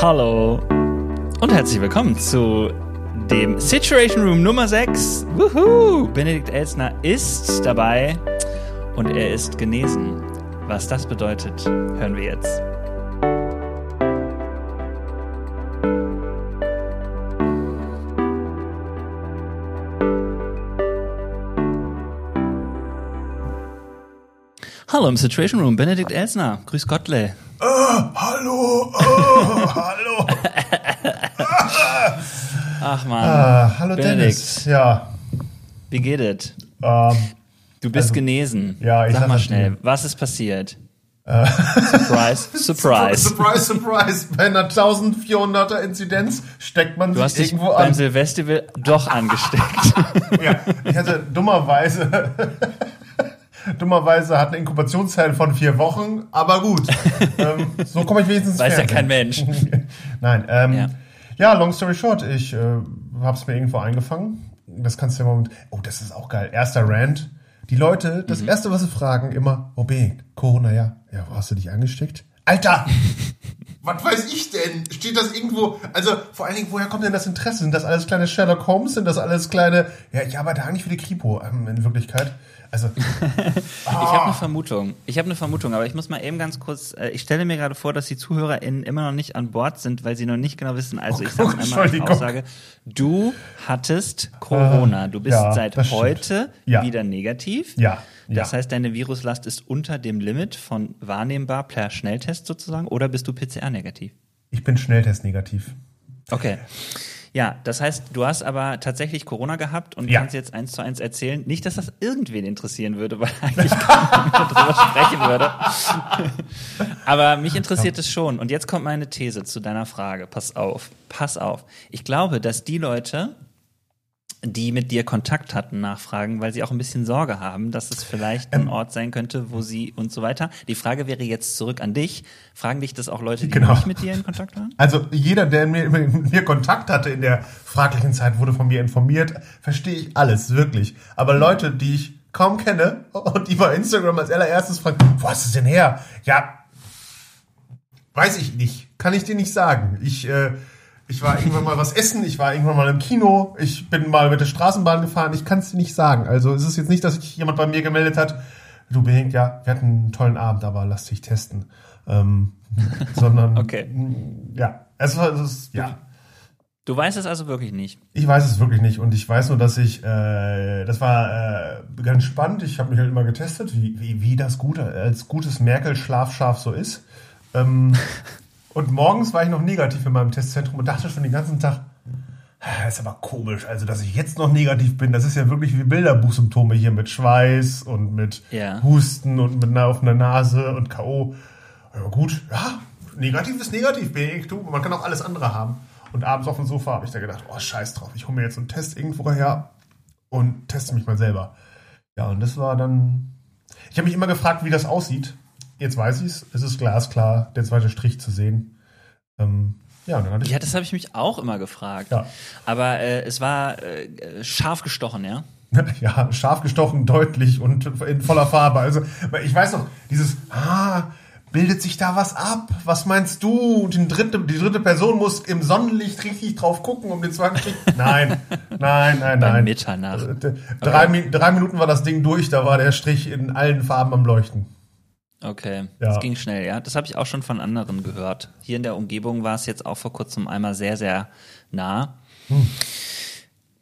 Hallo und herzlich willkommen zu dem Situation Room Nummer 6. Wuhu! Benedikt Elsner ist dabei und er ist genesen. Was das bedeutet, hören wir jetzt. Hallo im Situation Room, Benedikt Elsner. Grüß Gottle. Oh, hallo, oh, hallo. Ach man. Ah, hallo Benedikt. Dennis. Ja. Wie geht es? Ähm, Du bist Also, genesen. ja, ich Sag mal schnell, dir. was ist passiert? surprise, surprise. surprise, surprise. Bei einer 1400er Inzidenz steckt man Du sich irgendwo beim an. Silvestival doch angesteckt. Ja, ich hatte dummerweise, dummerweise hat eine Inkubationszeit von vier Wochen, aber gut. ähm, so komme ich wenigstens Weiß ja kein Mensch. Nein, ähm, Ja. Ja. long story short, ich äh, hab's mir irgendwo eingefangen. Das kannst du ja mal mit, oh, das ist auch geil. Erster Rant. Die Leute, das Mhm. erste, was sie fragen, immer, oh, Ben, Corona, ja. Ja, wo hast du dich angesteckt? Alter! was weiß ich denn? Steht das irgendwo, also vor allen Dingen, woher kommt denn das Interesse? Sind das alles kleine Sherlock Holmes? Sind das alles kleine, ja, ich arbeite eigentlich für die Kripo, ähm, in Wirklichkeit. Also, Ich habe eine Vermutung. Ich habe eine Vermutung, aber ich muss mal eben ganz kurz. Äh, ich stelle mir gerade vor, dass die ZuhörerInnen immer noch nicht an Bord sind, weil sie noch nicht genau wissen. Also ich sage einmal als. Aussage: Du hattest Corona. Du bist ja, seit heute Ja. wieder negativ. ja, Das ja. heißt, deine Viruslast ist unter dem Limit von wahrnehmbar per Schnelltest sozusagen oder bist du PCR-negativ? Ich bin Schnelltest-negativ. Okay. Ja, das heißt, du hast aber tatsächlich Corona gehabt und Ja. kannst jetzt eins zu eins erzählen. Nicht, dass das irgendwen interessieren würde, weil eigentlich keiner mehr drüber sprechen würde. aber mich interessiert es schon. Und jetzt kommt meine These zu deiner Frage. Pass auf, pass auf. Ich glaube, dass die Leute, die mit dir Kontakt hatten, nachfragen, weil sie auch ein bisschen Sorge haben, dass es vielleicht Ähm. ein Ort sein könnte, wo sie und so weiter. Die Frage wäre jetzt zurück an dich. Fragen dich das auch Leute, die Genau. nicht mit dir in Kontakt waren? Also jeder, der mit mir, mit mir Kontakt hatte in der fraglichen Zeit, wurde von mir informiert. Verstehe ich alles, wirklich. Aber Leute, die ich kaum kenne und die bei Instagram als allererstes fragen, wo hast du es denn her? Ja, weiß ich nicht. Kann ich dir nicht sagen. Ich, äh, ich war irgendwann mal was essen, ich war irgendwann mal im Kino, ich bin mal mit der Straßenbahn gefahren, ich kann es dir nicht sagen. Also es ist jetzt nicht, dass sich jemand bei mir gemeldet hat, du Behink, ja, wir hatten einen tollen Abend, aber lass dich testen. Ähm, sondern Okay. ja, es war, es ist, ja. Du weißt es also wirklich nicht. Ich weiß es wirklich nicht und ich weiß nur, dass ich, äh, das war äh, ganz spannend. Ich habe mich halt immer getestet, wie, wie, wie das Gute, als gutes Merkel-Schlafschaf so ist. Ähm, und morgens war ich noch negativ in meinem Testzentrum und dachte schon den ganzen Tag, "Ah, das ist aber komisch, also dass ich jetzt noch negativ bin, das ist ja wirklich wie Bilderbuchsymptome hier mit Schweiß und mit Ja. Husten und mit einer offenen Nase und K.O. Ja, gut, ja, negativ ist negativ, bin du. Man kann auch alles andere haben. Und abends auf dem Sofa habe ich da gedacht, oh, scheiß drauf, ich hole mir jetzt einen Test irgendwo her und teste mich mal selber. Ja, und das war dann. Ich habe mich immer gefragt, wie das aussieht. Jetzt weiß ich es. Es ist glasklar, der zweite Strich zu sehen. Ähm, ja, dann hatte ich. Ja, das habe ich mich auch immer gefragt. Ja. Aber äh, es war äh, scharf gestochen, ja? Ja, scharf gestochen, deutlich und in voller Farbe. Also, ich weiß noch, dieses, ah, bildet sich da was ab? Was meinst du? Und die dritte, die dritte Person muss im Sonnenlicht richtig drauf gucken, um den zweiten Strich. Nein, nein, nein, nein. Mitternacht. Äh, Drei, Mi- drei Minuten war das Ding durch, da war der Strich in allen Farben am Leuchten. Okay, Ja. das ging schnell, ja. Das habe ich auch schon von anderen gehört. Hier in der Umgebung war es jetzt auch vor kurzem einmal sehr, sehr nah. Hm.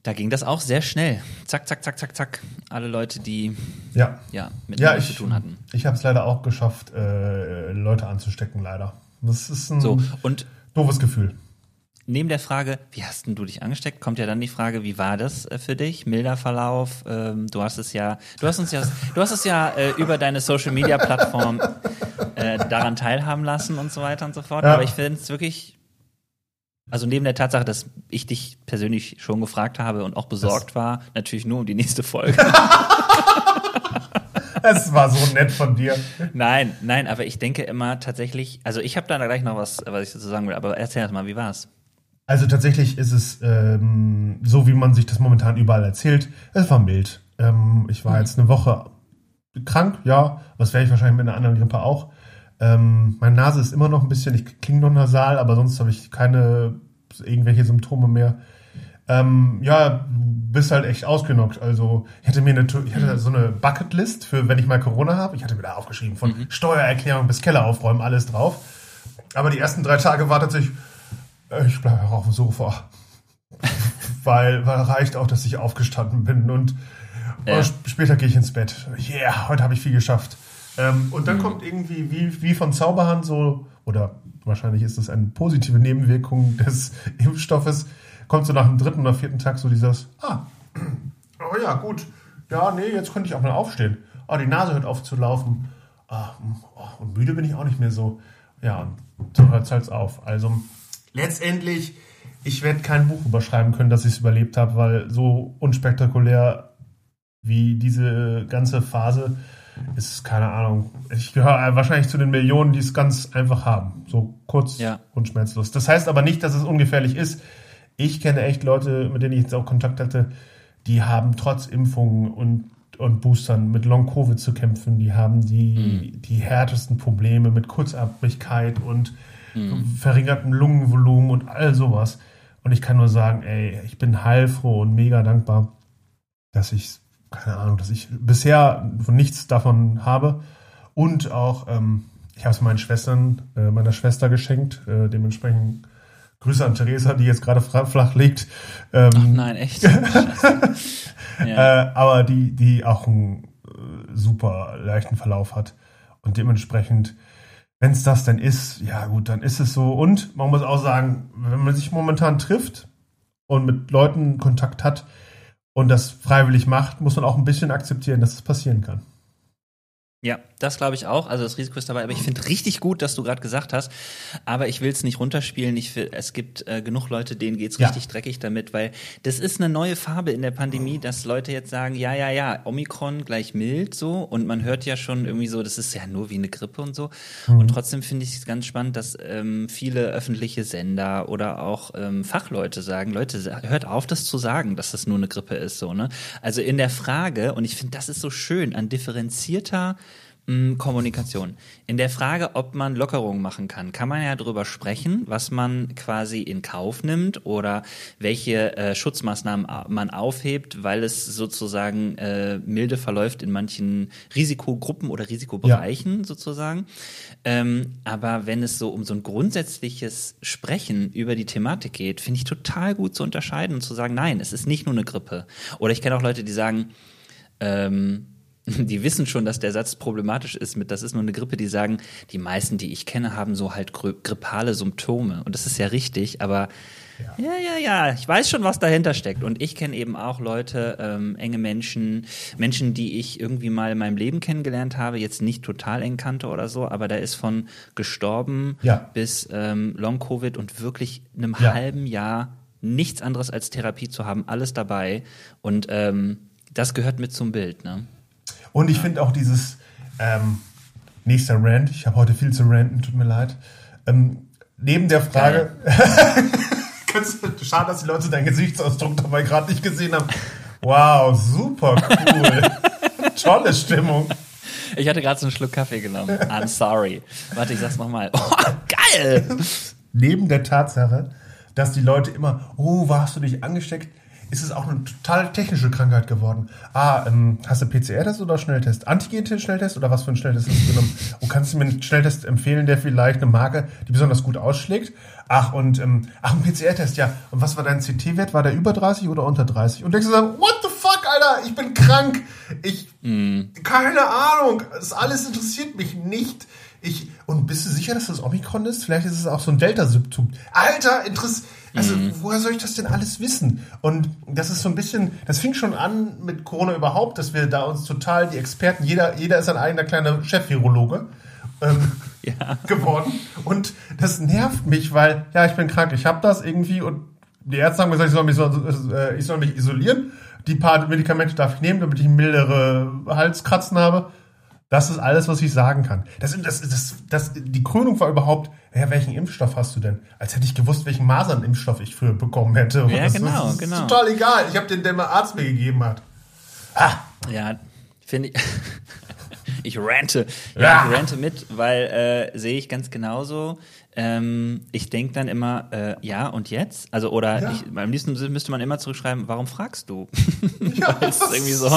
Da ging das auch sehr schnell. Zack, zack, zack, zack, zack. Alle Leute, die Ja. ja mit Ja, ich, zu tun hatten. ich habe es leider auch geschafft, äh, Leute anzustecken, leider. Das ist ein So, und doofes Gefühl. Neben der Frage, wie hast denn du dich angesteckt, kommt ja dann die Frage, wie war das äh, für dich? Milder Verlauf. Ähm, du hast es ja, du hast uns ja, du hast es ja äh, über deine Social Media Plattform äh, daran teilhaben lassen und so weiter und so fort. Ja. Aber ich finde es wirklich, also neben der Tatsache, dass ich dich persönlich schon gefragt habe und auch besorgt war, natürlich nur um die nächste Folge. Es war so nett von dir. nein, nein, aber ich denke immer tatsächlich, also ich habe da gleich noch was, was ich dazu sagen will, aber erzähl erst mal, wie war's? Also tatsächlich ist es ähm, so, wie man sich das momentan überall erzählt. Es war mild. Ähm, ich war jetzt eine Woche krank, ja. Was wäre ich wahrscheinlich mit einer anderen Grippe auch. Ähm, meine Nase ist immer noch ein bisschen, ich klinge noch nasal, aber sonst habe ich keine irgendwelche Symptome mehr. Ähm, ja, bist halt echt ausgenockt. Also ich hatte mir eine, ich hatte so eine Bucketlist für, wenn ich mal Corona habe. Ich hatte mir da aufgeschrieben von mhm. Steuererklärung bis Keller aufräumen, alles drauf. Aber die ersten drei Tage war tatsächlich, äh, ich bleibe auch auf dem Sofa. weil, weil reicht auch, dass ich aufgestanden bin und ja. später gehe ich ins Bett. Yeah, heute habe ich viel geschafft. Ähm, und dann mhm. kommt irgendwie wie, wie von Zauberhand so, oder wahrscheinlich ist das eine positive Nebenwirkung des Impfstoffes, kommt so nach dem dritten oder vierten Tag so dieses, ah, oh ja, gut, ja, nee, jetzt könnte ich auch mal aufstehen. Oh, die Nase hört auf zu laufen. Ah, oh, und müde bin ich auch nicht mehr so. Ja, und so hört es halt auf. Also letztendlich, ich werde kein Buch überschreiben können, dass ich es überlebt habe, weil so unspektakulär wie diese ganze Phase ist, keine Ahnung. Ich gehöre wahrscheinlich zu den Millionen, die es ganz einfach haben. So kurz ja. und schmerzlos. Das heißt aber nicht, dass es ungefährlich ist. Ich kenne echt Leute, mit denen ich jetzt auch Kontakt hatte, die haben trotz Impfungen und, und Boostern mit Long-Covid zu kämpfen. Die haben die, mhm. die härtesten Probleme mit Kurzatmigkeit und mhm. verringertem Lungenvolumen und all sowas. Und ich kann nur sagen, ey, ich bin heilfroh und mega dankbar, dass ich, keine Ahnung, dass ich bisher von nichts davon habe. Und auch, ähm, ich habe es meinen Schwestern, äh, meiner Schwester geschenkt. Äh, dementsprechend Grüße an Theresa, die jetzt gerade flach liegt. Ähm, Ach nein, echt. ja. äh, aber die, die auch einen äh, super leichten Verlauf hat. Und dementsprechend, wenn es das denn ist, ja gut, dann ist es so. Und man muss auch sagen, wenn man sich momentan trifft und mit Leuten Kontakt hat und das freiwillig macht, muss man auch ein bisschen akzeptieren, dass es passieren kann. Ja, das glaube ich auch. Also das Risiko ist dabei. Aber ich finde richtig gut, dass du gerade gesagt hast. Aber ich will es nicht runterspielen. Ich es gibt äh, genug Leute, denen geht's ja. richtig dreckig damit, weil das ist eine neue Farbe in der Pandemie, dass Leute jetzt sagen, ja, ja, ja, Omikron gleich mild so. Und man hört ja schon irgendwie so, das ist ja nur wie eine Grippe und so. Mhm. Und trotzdem finde ich es ganz spannend, dass ähm, viele öffentliche Sender oder auch ähm, Fachleute sagen, Leute, hört auf, das zu sagen, dass das nur eine Grippe ist. so ne? Also in der Frage, und ich finde, das ist so schön, an differenzierter Kommunikation. In der Frage, ob man Lockerungen machen kann, kann man ja darüber sprechen, was man quasi in Kauf nimmt oder welche äh, Schutzmaßnahmen man aufhebt, weil es sozusagen äh, milde verläuft in manchen Risikogruppen oder Risikobereichen ja. sozusagen. Ähm, aber wenn es so um so ein grundsätzliches Sprechen über die Thematik geht, finde ich total gut zu unterscheiden und zu sagen, nein, es ist nicht nur eine Grippe. Oder ich kenne auch Leute, die sagen, ähm, die wissen schon, dass der Satz problematisch ist mit, das ist nur eine Grippe, die sagen, die meisten, die ich kenne, haben so halt grippale Symptome. Und das ist ja richtig, aber ja. ja, ja, ja, ich weiß schon, was dahinter steckt. Und ich kenne eben auch Leute, ähm, enge Menschen, Menschen, die ich irgendwie mal in meinem Leben kennengelernt habe, jetzt nicht total eng kannte oder so, aber da ist von gestorben ja. bis ähm, Long-Covid und wirklich einem ja. halben Jahr nichts anderes als Therapie zu haben, alles dabei. Und ähm, das gehört mit zum Bild, ne? Und ich finde auch dieses ähm, nächster Rant, ich habe heute viel zu ranten, tut mir leid. Ähm, neben der Frage, schade, dass die Leute deinen Gesichtsausdruck dabei gerade nicht gesehen haben. Wow, super cool. Tolle Stimmung. Ich hatte gerade so einen Schluck Kaffee genommen. I'm sorry. Warte, ich sag's nochmal. Oh, geil! Neben der Tatsache, dass die Leute immer, oh, warst du dich angesteckt? Ist es auch eine total technische Krankheit geworden. Ah, ähm, hast du PCR-Test oder Schnelltest? Antigen-Schnelltest oder was für ein Schnelltest hast du genommen? Und kannst du mir einen Schnelltest empfehlen, der vielleicht eine Marke, die besonders gut ausschlägt? Ach, und, ähm, ach, ein PCR-Test, ja. Und was war dein CT-Wert? War der über 30 oder unter 30? Und denkst du dann, what the fuck, Alter? Ich bin krank. Ich, mm. keine Ahnung. Das alles interessiert mich nicht. Ich, und bist du sicher, dass das Omikron ist? Vielleicht ist es auch so ein Delta-Symptom. Alter, interessiert, also, mhm. woher soll ich das denn alles wissen? Und das ist so ein bisschen, das fing schon an mit Corona überhaupt, dass wir da uns total die Experten, jeder, jeder ist ein eigener kleiner Chef-Virologe ähm, ja. geworden. Und das nervt mich, weil, ja, ich bin krank, ich habe das irgendwie und die Ärzte haben gesagt, ich soll mich, äh, ich soll mich isolieren. Die paar Medikamente darf ich nehmen, damit ich mildere Halskratzen habe. Das ist alles, was ich sagen kann. Das, das, das, das, die Krönung war überhaupt, ja, welchen Impfstoff hast du denn? Als hätte ich gewusst, welchen Masernimpfstoff ich früher bekommen hätte. Ja, das, genau, das ist genau. total egal. Ich habe den, der mein Arzt mir gegeben hat. Ah. Ja, finde ich. Ich rante. Ja, Ja. ich rante mit, weil äh, sehe ich ganz genauso. Ähm, ich denke dann immer, äh, ja, und jetzt? Also, oder Ja. ich, am liebsten müsste man immer zurückschreiben, warum fragst du? Weil es ist irgendwie so,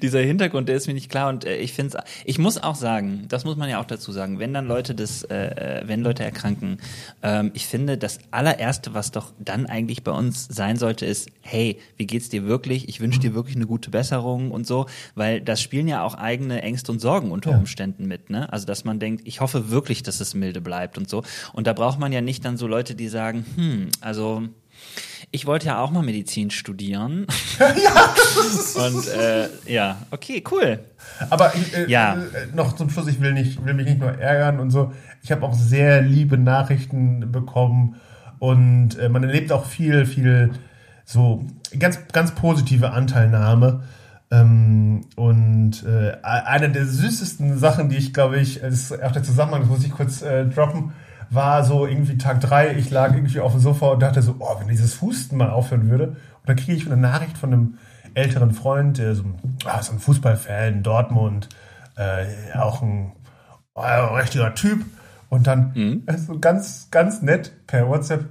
dieser Hintergrund, der ist mir nicht klar. Und äh, ich finde es, ich muss auch sagen, das muss man ja auch dazu sagen, wenn dann Leute das, äh, äh, wenn Leute erkranken, ähm, ich finde, das allererste, was doch dann eigentlich bei uns sein sollte, ist, hey, wie geht's dir wirklich? Ich wünsche dir wirklich eine gute Besserung und so, weil das spielen ja auch eigene Ängste und Sorgen unter Ja. Umständen mit, ne? Also, dass man denkt, ich hoffe wirklich, dass es milde bleibt und so. Und da braucht man ja nicht dann so Leute, die sagen, hm, also, ich wollte ja auch mal Medizin studieren. Und äh, ja, okay, cool. Aber äh, Ja. äh, noch zum Schluss, ich will, nicht, will mich nicht nur ärgern und so. Ich habe auch sehr liebe Nachrichten bekommen und äh, man erlebt auch viel, viel so ganz, ganz positive Anteilnahme. Ähm, und äh, eine der süßesten Sachen, die ich glaube ich, ist auch der Zusammenhang, das muss ich kurz äh, droppen, war so irgendwie Tag drei, ich lag irgendwie auf dem Sofa und dachte so, oh, wenn dieses Husten mal aufhören würde. Und dann kriege ich eine Nachricht von einem älteren Freund, der so, ah, so ein Fußballfan in Dortmund, äh, auch ein äh, richtiger Typ. Und dann äh, so ganz, ganz nett per WhatsApp,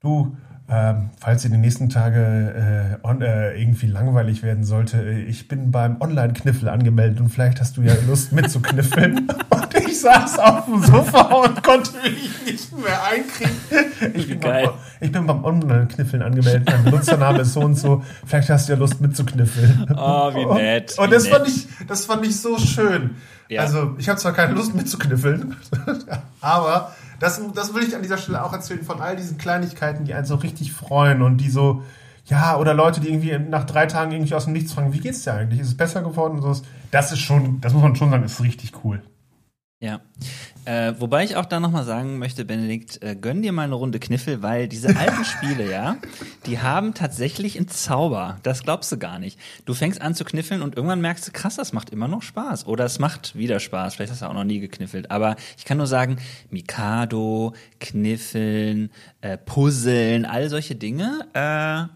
du, ähm, falls ihr die nächsten Tage äh, on, äh, irgendwie langweilig werden sollte, äh, ich bin beim Online-Kniffel angemeldet und vielleicht hast du ja Lust mitzukniffeln. und ich saß auf dem Sofa und konnte mich nicht mehr einkriegen. Ich bin, geil. beim, ich bin beim Online-Kniffeln angemeldet, mein Benutzername ist so und so, vielleicht hast du ja Lust mitzukniffeln. Oh, wie nett. Und wie das nett. fand ich, das fand ich so schön. Ja. Also, ich habe zwar keine Lust mitzukniffeln, aber das, das will ich an dieser Stelle auch erzählen von all diesen Kleinigkeiten, die einen so richtig freuen und die so, ja, oder Leute, die irgendwie nach drei Tagen irgendwie aus dem Nichts fragen, wie geht's dir eigentlich? Ist es besser geworden? Und sowas. Das ist schon, das muss man schon sagen, ist richtig cool. Ja. Äh, wobei ich auch da nochmal sagen möchte, Benedikt, äh, gönn dir mal eine Runde Kniffel, weil diese alten Spiele, ja, die haben tatsächlich einen Zauber. Das glaubst du gar nicht. Du fängst an zu kniffeln und irgendwann merkst du, krass, das macht immer noch Spaß. Oder es macht wieder Spaß. Vielleicht hast du auch noch nie gekniffelt. Aber ich kann nur sagen, Mikado, Kniffeln, äh, Puzzeln, all solche Dinge, äh,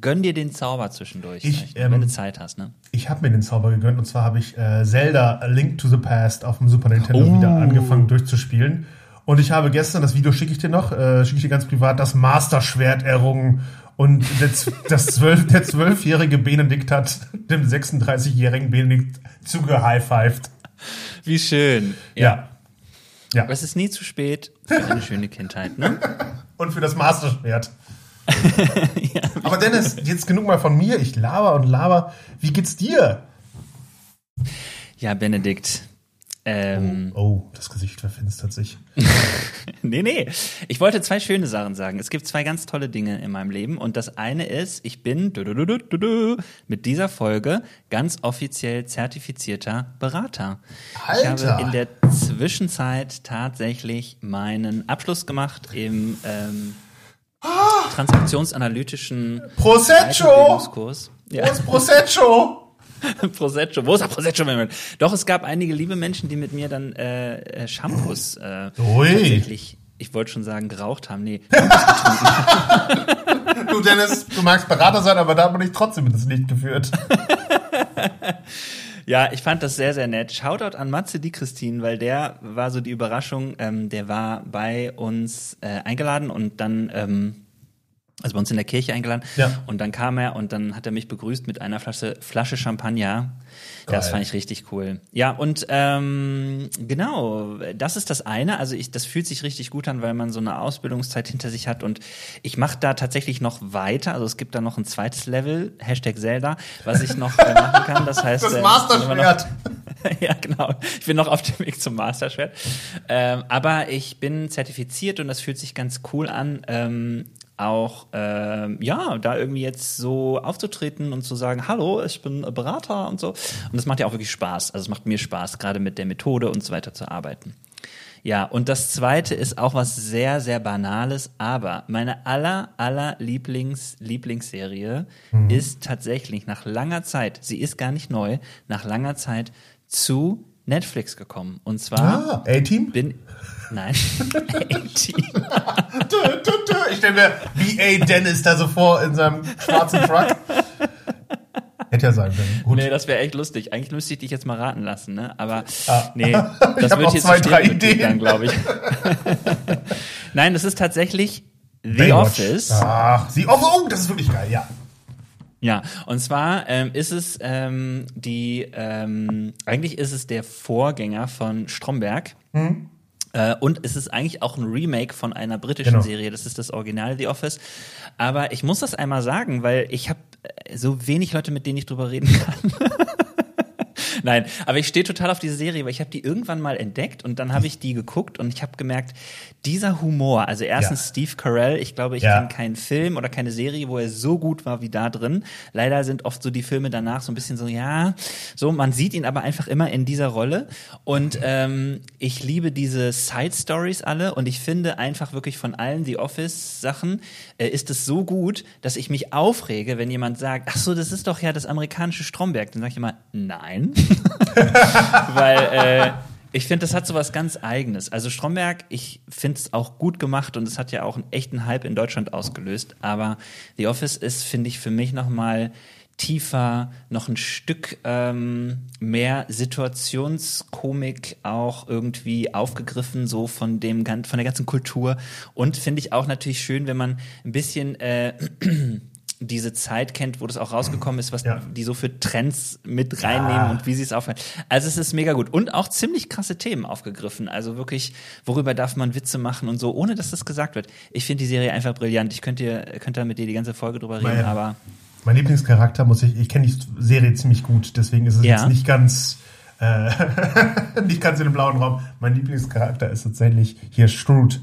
gönn dir den Zauber zwischendurch. Ich, ähm, wenn du Zeit hast, ne? Ich habe mir den Zauber gegönnt und zwar habe ich äh, Zelda A Link to the Past auf dem Super Nintendo Oh. wieder angefangen durchzuspielen. Und ich habe gestern, das Video schicke ich dir noch, äh, schicke ich dir ganz privat, das Master-Schwert errungen. Und das zwölf, der zwölfjährige Benedikt hat dem 36-jährigen Benedikt zugehighfived. Wie schön. Ja. Ja. Aber es ist nie zu spät für eine schöne Kindheit, ne? Und für das Master-Schwert. Aber Dennis, jetzt genug mal von mir. Ich laber und laber. Wie geht's dir? Ja, Benedikt. Ähm, Oh, das Gesicht verfinstert sich. nee, nee. Ich wollte zwei schöne Sachen sagen. Es gibt zwei ganz tolle Dinge in meinem Leben. Und das eine ist, ich bin mit dieser Folge ganz offiziell zertifizierter Berater. Ich Alter. habe in der Zwischenzeit tatsächlich meinen Abschluss gemacht im ähm, transaktionsanalytischen Prosecco! Weiterbildungskurs. Wo Ja. ist Prosecco? Prosecco. Wo ist der Prosecco? Doch, es gab einige liebe Menschen, die mit mir dann äh, äh, Shampoos äh, Ui. tatsächlich, ich wollte schon sagen, geraucht haben. Nee, Du, Dennis, du magst Berater sein, aber da man dich trotzdem ins Licht geführt. Ja, ich fand das sehr, sehr nett. Shoutout an Matze die Christine, weil der war so die Überraschung. Ähm, der war bei uns äh, eingeladen und dann, ähm, also bei uns in der Kirche eingeladen. Ja. Und dann kam er und dann hat er mich begrüßt mit einer Flasche, Flasche Champagner. Das Geil. fand ich richtig cool. Ja, und ähm, genau, das ist das eine. Also ich, das fühlt sich richtig gut an, weil man so eine Ausbildungszeit hinter sich hat. Und ich mache da tatsächlich noch weiter. Also es gibt da noch ein zweites Level, Hashtag Zelda, was ich noch äh, machen kann. Das heißt, Das äh, Master-Schwert. ja, genau. Ich bin noch auf dem Weg zum Masterschwert. Ähm, aber ich bin zertifiziert und das fühlt sich ganz cool an. Ähm, auch ähm, ja, da irgendwie jetzt so aufzutreten und zu sagen, hallo, ich bin Berater und so. Und das macht ja auch wirklich Spaß. Also es macht mir Spaß, gerade mit der Methode und so weiter zu arbeiten. Ja, und das zweite ist auch was sehr, sehr Banales, aber meine aller, aller Lieblings, Lieblingsserie ist tatsächlich nach langer Zeit, sie ist gar nicht neu, nach langer Zeit zu Netflix gekommen. Und zwar Ah, A-Team? bin, nein. Ich stelle mir B.A. Dennis da so vor in seinem schwarzen Truck. Hätte ja sein können. Gut. Nee, das wäre echt lustig. Eigentlich müsste ich dich jetzt mal raten lassen, ne? Aber Ah. nee, das wird jetzt zwei, drei Ideen. glaube ich. Nein, das ist tatsächlich The Baywatch. Office. Ach, sie, oh, oh, das ist wirklich geil, ja. Ja, und zwar ähm, ist es ähm, die, ähm, eigentlich ist es der Vorgänger von Stromberg. Mhm. Äh, und es ist eigentlich auch ein Remake von einer britischen Genau. Serie. Das ist das Original The Office. Aber ich muss das einmal sagen, weil ich habe so wenig Leute, mit denen ich drüber reden kann. Nein, aber ich stehe total auf diese Serie, weil ich habe die irgendwann mal entdeckt und dann habe ich die geguckt und ich habe gemerkt, dieser Humor, also erstens Ja. Steve Carell, ich glaube, ich Ja. kenne keinen Film oder keine Serie, wo er so gut war wie da drin. Leider sind oft so die Filme danach so ein bisschen so, ja, so, man sieht ihn aber einfach immer in dieser Rolle und ähm, ich liebe diese Side Stories alle und ich finde einfach wirklich von allen The Office Sachen äh, ist es so gut, dass ich mich aufrege, wenn jemand sagt, ach so, das ist doch ja das amerikanische Stromberg. Dann sage ich immer, nein. Weil äh, ich finde, das hat so was ganz Eigenes. Also Stromberg, ich finde es auch gut gemacht und es hat ja auch einen echten Hype in Deutschland ausgelöst. Aber The Office ist, finde ich, für mich noch mal tiefer, noch ein Stück ähm, mehr Situationskomik auch irgendwie aufgegriffen, so von dem von der ganzen Kultur. Und finde ich auch natürlich schön, wenn man ein bisschen äh, diese Zeit kennt, wo das auch rausgekommen ist, was Ja. die so für Trends mit reinnehmen und wie sie es aufhören. Also es ist mega gut. Und auch ziemlich krasse Themen aufgegriffen. Also wirklich, worüber darf man Witze machen und so, ohne dass das gesagt wird. Ich finde die Serie einfach brillant. Ich könnte, dir- könnte da mit dir die ganze Folge drüber reden, Mein- aber Mein Lieblingscharakter muss ich, ich kenne die Serie ziemlich gut, deswegen ist es Ja. jetzt nicht ganz, äh, nicht ganz in dem blauen Raum. Mein Lieblingscharakter ist tatsächlich hier Stroud.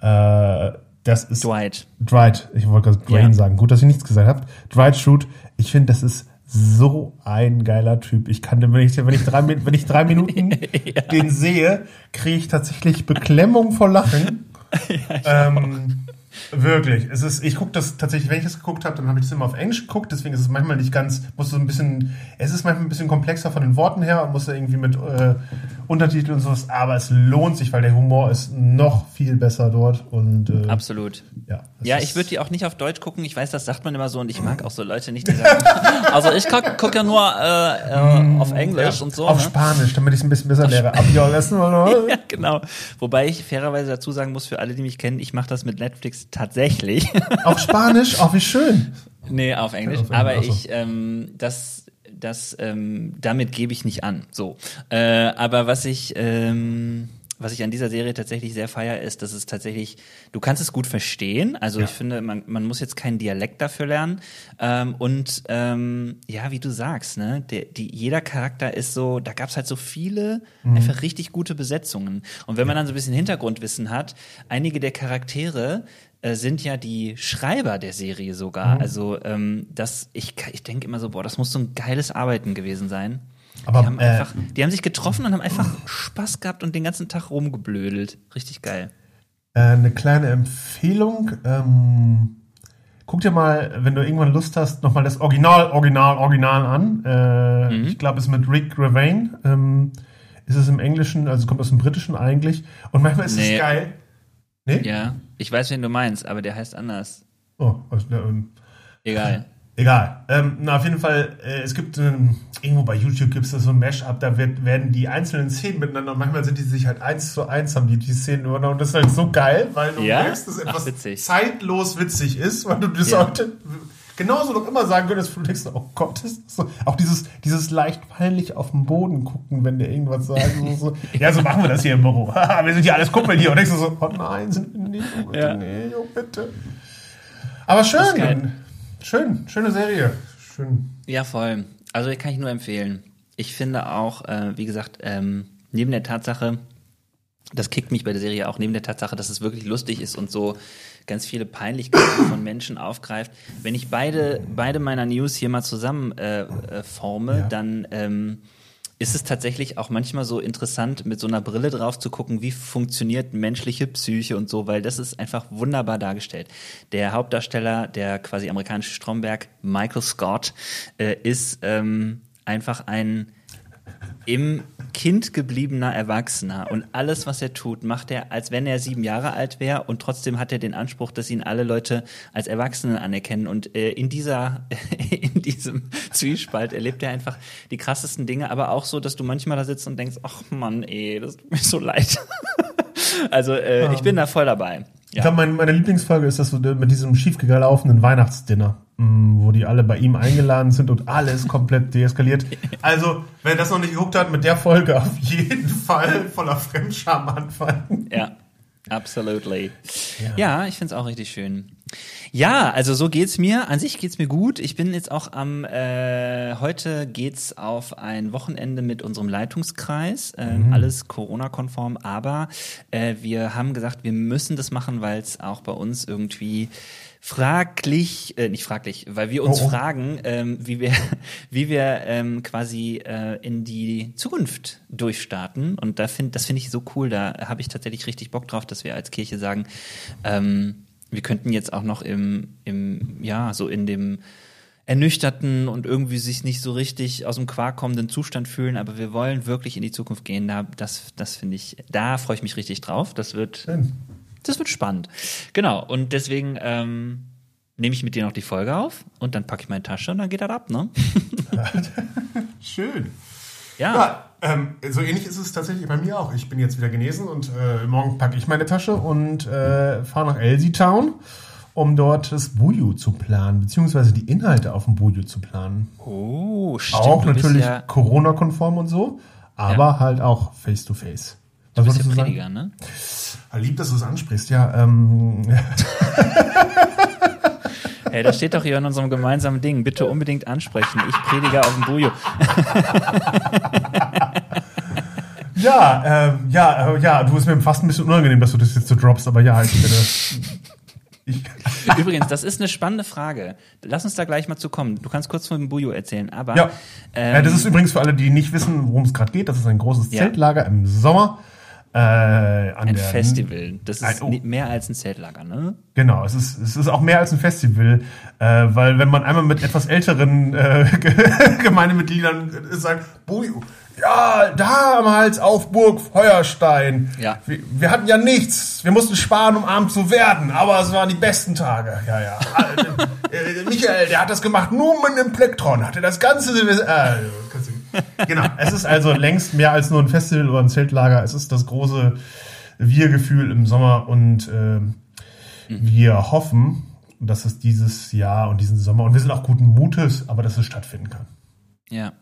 Äh, das ist Dwight. Dwight. Ich wollte gerade Dwayne Ja. sagen. Gut, dass ihr nichts gesagt habt. Dwight Schrute. Ich finde, das ist so ein geiler Typ. Ich kann, den, wenn ich, wenn ich drei, wenn ich drei Minuten den sehe, kriege ich tatsächlich Beklemmung vor Lachen. ähm, wirklich. Es ist, ich gucke das tatsächlich, wenn ich das geguckt habe, dann habe ich das immer auf Englisch geguckt, deswegen ist es manchmal nicht ganz, muss so ein bisschen, es ist manchmal ein bisschen komplexer von den Worten her und muss irgendwie mit äh, Untertiteln und sowas, aber es lohnt sich, weil der Humor ist noch viel besser dort und äh, Absolut. ja. Ja, ich würde die auch nicht auf Deutsch gucken. Ich weiß, das sagt man immer so und ich mag auch so Leute nicht, die sagen, also ich gucke guck ja nur äh, äh, auf Englisch ja, und so. Auf ne? Spanisch, damit ich es ein bisschen besser lehre. Ab ja. Ja, genau. Wobei ich fairerweise dazu sagen muss, für alle, die mich kennen, ich mache das mit Netflix tatsächlich. Auf Spanisch, oh, wie schön. nee, auf Englisch. Auf Englisch, Aber ach so. ich, ähm, das, das, ähm, damit gebe ich nicht an. So. Äh, aber was ich, ähm, was ich an dieser Serie tatsächlich sehr feier, ist, dass es tatsächlich, du kannst es gut verstehen. Also Ja. ich finde, man, man muss jetzt keinen Dialekt dafür lernen. Ähm, und ähm, ja, wie du sagst, ne, der, die, jeder Charakter ist so, da gab es halt so viele Mhm. einfach richtig gute Besetzungen. Und wenn man dann so ein bisschen Hintergrundwissen hat, einige der Charaktere äh, sind ja die Schreiber der Serie sogar. Mhm. Also ähm, das, ich, ich denke immer so, boah, das muss so ein geiles Arbeiten gewesen sein. Aber, die, haben äh, einfach, die haben sich getroffen und haben einfach Spaß gehabt und den ganzen Tag rumgeblödelt. Richtig geil. Äh, eine kleine Empfehlung. Ähm, guck dir mal, wenn du irgendwann Lust hast, nochmal das Original, Original, Original an. Äh, Mhm. Ich glaube, es ist mit Rick Revane. Ähm, ist es im Englischen, also kommt aus dem Britischen eigentlich. Und manchmal ist Nee. es geil. Nee? Ja, ich weiß, wen du meinst, aber der heißt anders. Oh, also, ähm, Egal. Egal. Ähm, na, auf jeden Fall, äh, es gibt ähm, irgendwo bei YouTube gibt es da so ein Mashup, da wird, werden die einzelnen Szenen miteinander, manchmal sind die sich halt eins zu eins, haben die die Szenen übernommen. Und das ist halt so geil, weil du Ja? merkst, dass Ach, etwas witzig. zeitlos witzig ist, weil du das Ja. heute genauso noch immer sagen könntest, du denkst, oh Gott, ist das so. Auch dieses, dieses leicht peinlich auf den Boden gucken, wenn der irgendwas sagt. So, so. Ja, so machen wir das hier im Büro. Wir sind hier alles Kumpel hier. Und denkst du so, oh nein, sind wir nicht. Oh bitte, Ja. nee, oh bitte. Aber schön. Schön, schöne Serie. Schön. Ja, voll. Also kann ich nur empfehlen. Ich finde auch, äh, wie gesagt, ähm, neben der Tatsache, das kickt mich bei der Serie auch, neben der Tatsache, dass es wirklich lustig ist und so ganz viele Peinlichkeiten von Menschen aufgreift. Wenn ich beide, beide meiner News hier mal zusammen äh, äh, forme, Ja. dann ähm, ist es tatsächlich auch manchmal so interessant, mit so einer Brille drauf zu gucken, wie funktioniert menschliche Psyche und so, weil das ist einfach wunderbar dargestellt. Der Hauptdarsteller, der quasi amerikanische Stromberg, Michael Scott, äh, ist ähm, einfach ein im Kind gebliebener Erwachsener. Und alles, was er tut, macht er, als wenn er sieben Jahre alt wäre und trotzdem hat er den Anspruch, dass ihn alle Leute als Erwachsenen anerkennen. Und äh, in dieser, in diesem Zwiespalt erlebt er einfach die krassesten Dinge, aber auch so, dass du manchmal da sitzt und denkst, ach Mann, ey, das tut mir so leid. also äh, ich bin da voll dabei. Ich glaube, mein, meine Lieblingsfolge ist das mit diesem schiefgelaufenen Weihnachtsdinner, mh, wo die alle bei ihm eingeladen sind und alles komplett deeskaliert. Also, wer das noch nicht geguckt hat, mit der Folge auf jeden Fall voller Fremdscham anfangen. Ja, absolutely. Ja, ja ich finde es auch richtig schön. Ja, also so geht's mir. An sich geht's mir gut. Ich bin jetzt auch am äh, heute geht's auf ein Wochenende mit unserem Leitungskreis. Äh, mhm. Alles Corona-konform, aber äh, wir haben gesagt, wir müssen das machen, weil es auch bei uns irgendwie fraglich, äh, nicht fraglich, weil wir uns oh, fragen, ähm, wie wir, wie wir ähm, quasi äh, in die Zukunft durchstarten. Und da find, das finde ich so cool. Da habe ich tatsächlich richtig Bock drauf, dass wir als Kirche sagen, ähm, wir könnten jetzt auch noch im, im, ja, so in dem ernüchterten und irgendwie sich nicht so richtig aus dem Quark kommenden Zustand fühlen, aber wir wollen wirklich in die Zukunft gehen. Da, das, das finde ich, da freue ich mich richtig drauf. Das wird, das wird spannend. Genau. Und deswegen ähm, nehme ich mit dir noch die Folge auf und dann packe ich meine Tasche und dann geht das ab, ne? Schön. Ja. ja ähm, so ähnlich ist es tatsächlich bei mir auch. Ich bin jetzt wieder genesen und äh, morgen packe ich meine Tasche und äh, fahre nach Elsie Town, um dort das Buju zu planen, beziehungsweise die Inhalte auf dem Buju zu planen. Oh, stimmt. Auch natürlich ja Corona-konform und so, aber ja. halt auch face-to-face. -face. Du bist ja Prediger, sagen? ne? Lieb, dass du es ansprichst, ja. Ähm. Hey, das steht doch hier in unserem gemeinsamen Ding. Bitte unbedingt ansprechen. Ich predige auf dem Bujo. ja, ähm, ja, äh, ja, du bist mir fast ein bisschen unangenehm, dass du das jetzt so droppst, aber ja, ich bitte. Ich Übrigens, das ist eine spannende Frage. Lass uns da gleich mal zu kommen. Du kannst kurz von dem Bujo erzählen, aber. Ja. Ähm, ja, das ist übrigens für alle, die nicht wissen, worum es gerade geht. Das ist ein großes ja. Zeltlager im Sommer. Äh, ein Festival. Das ist ein, oh. mehr als ein Zeltlager, ne? Genau, es ist, es ist auch mehr als ein Festival, äh, weil wenn man einmal mit etwas älteren äh, Gemeindemitgliedern äh, sagt, ja, damals auf Burg Feuerstein. Ja. Wir, wir, hatten ja nichts. Wir mussten sparen, um arm zu werden. Aber es waren die besten Tage. Ja, ja. äh, Michael, der hat das gemacht nur mit einem Plektron. Hatte das ganze äh, Genau. Es ist also längst mehr als nur ein Festival oder ein Zeltlager. Es ist das große Wir-Gefühl im Sommer und äh, wir hoffen, dass es dieses Jahr und diesen Sommer und wir sind auch guten Mutes, aber dass es stattfinden kann. Ja.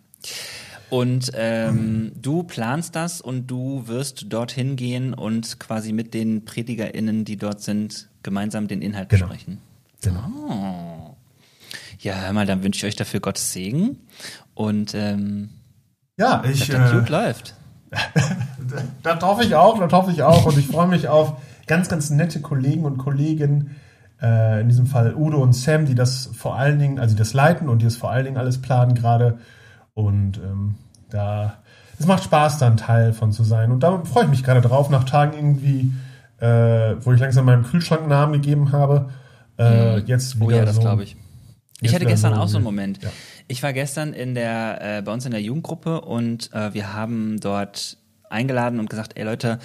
Und ähm, mhm. du planst das und du wirst dorthin gehen und quasi mit den PredigerInnen, die dort sind, gemeinsam den Inhalt genau. besprechen. Genau. Oh. Ja, hör mal, dann wünsche ich euch dafür Gottes Segen und ähm, ja, ich. Dass äh, läuft. das hoffe ich auch, das hoffe ich auch. Und ich freue mich auf ganz, ganz nette Kollegen und Kolleginnen. Äh, in diesem Fall Udo und Sam, die das vor allen Dingen, also die das leiten und die das vor allen Dingen alles planen gerade. Und ähm, da, es macht Spaß, da ein Teil von zu sein. Und da freue ich mich gerade drauf, nach Tagen irgendwie, äh, wo ich langsam meinem Kühlschrank einen Namen gegeben habe. Äh, mhm. Jetzt oh ja, das so, glaube ich. Ich hatte gestern so auch so einen Moment. Ja. Ich war gestern in der, äh, bei uns in der Jugendgruppe und äh, wir haben dort eingeladen und gesagt, ey Leute,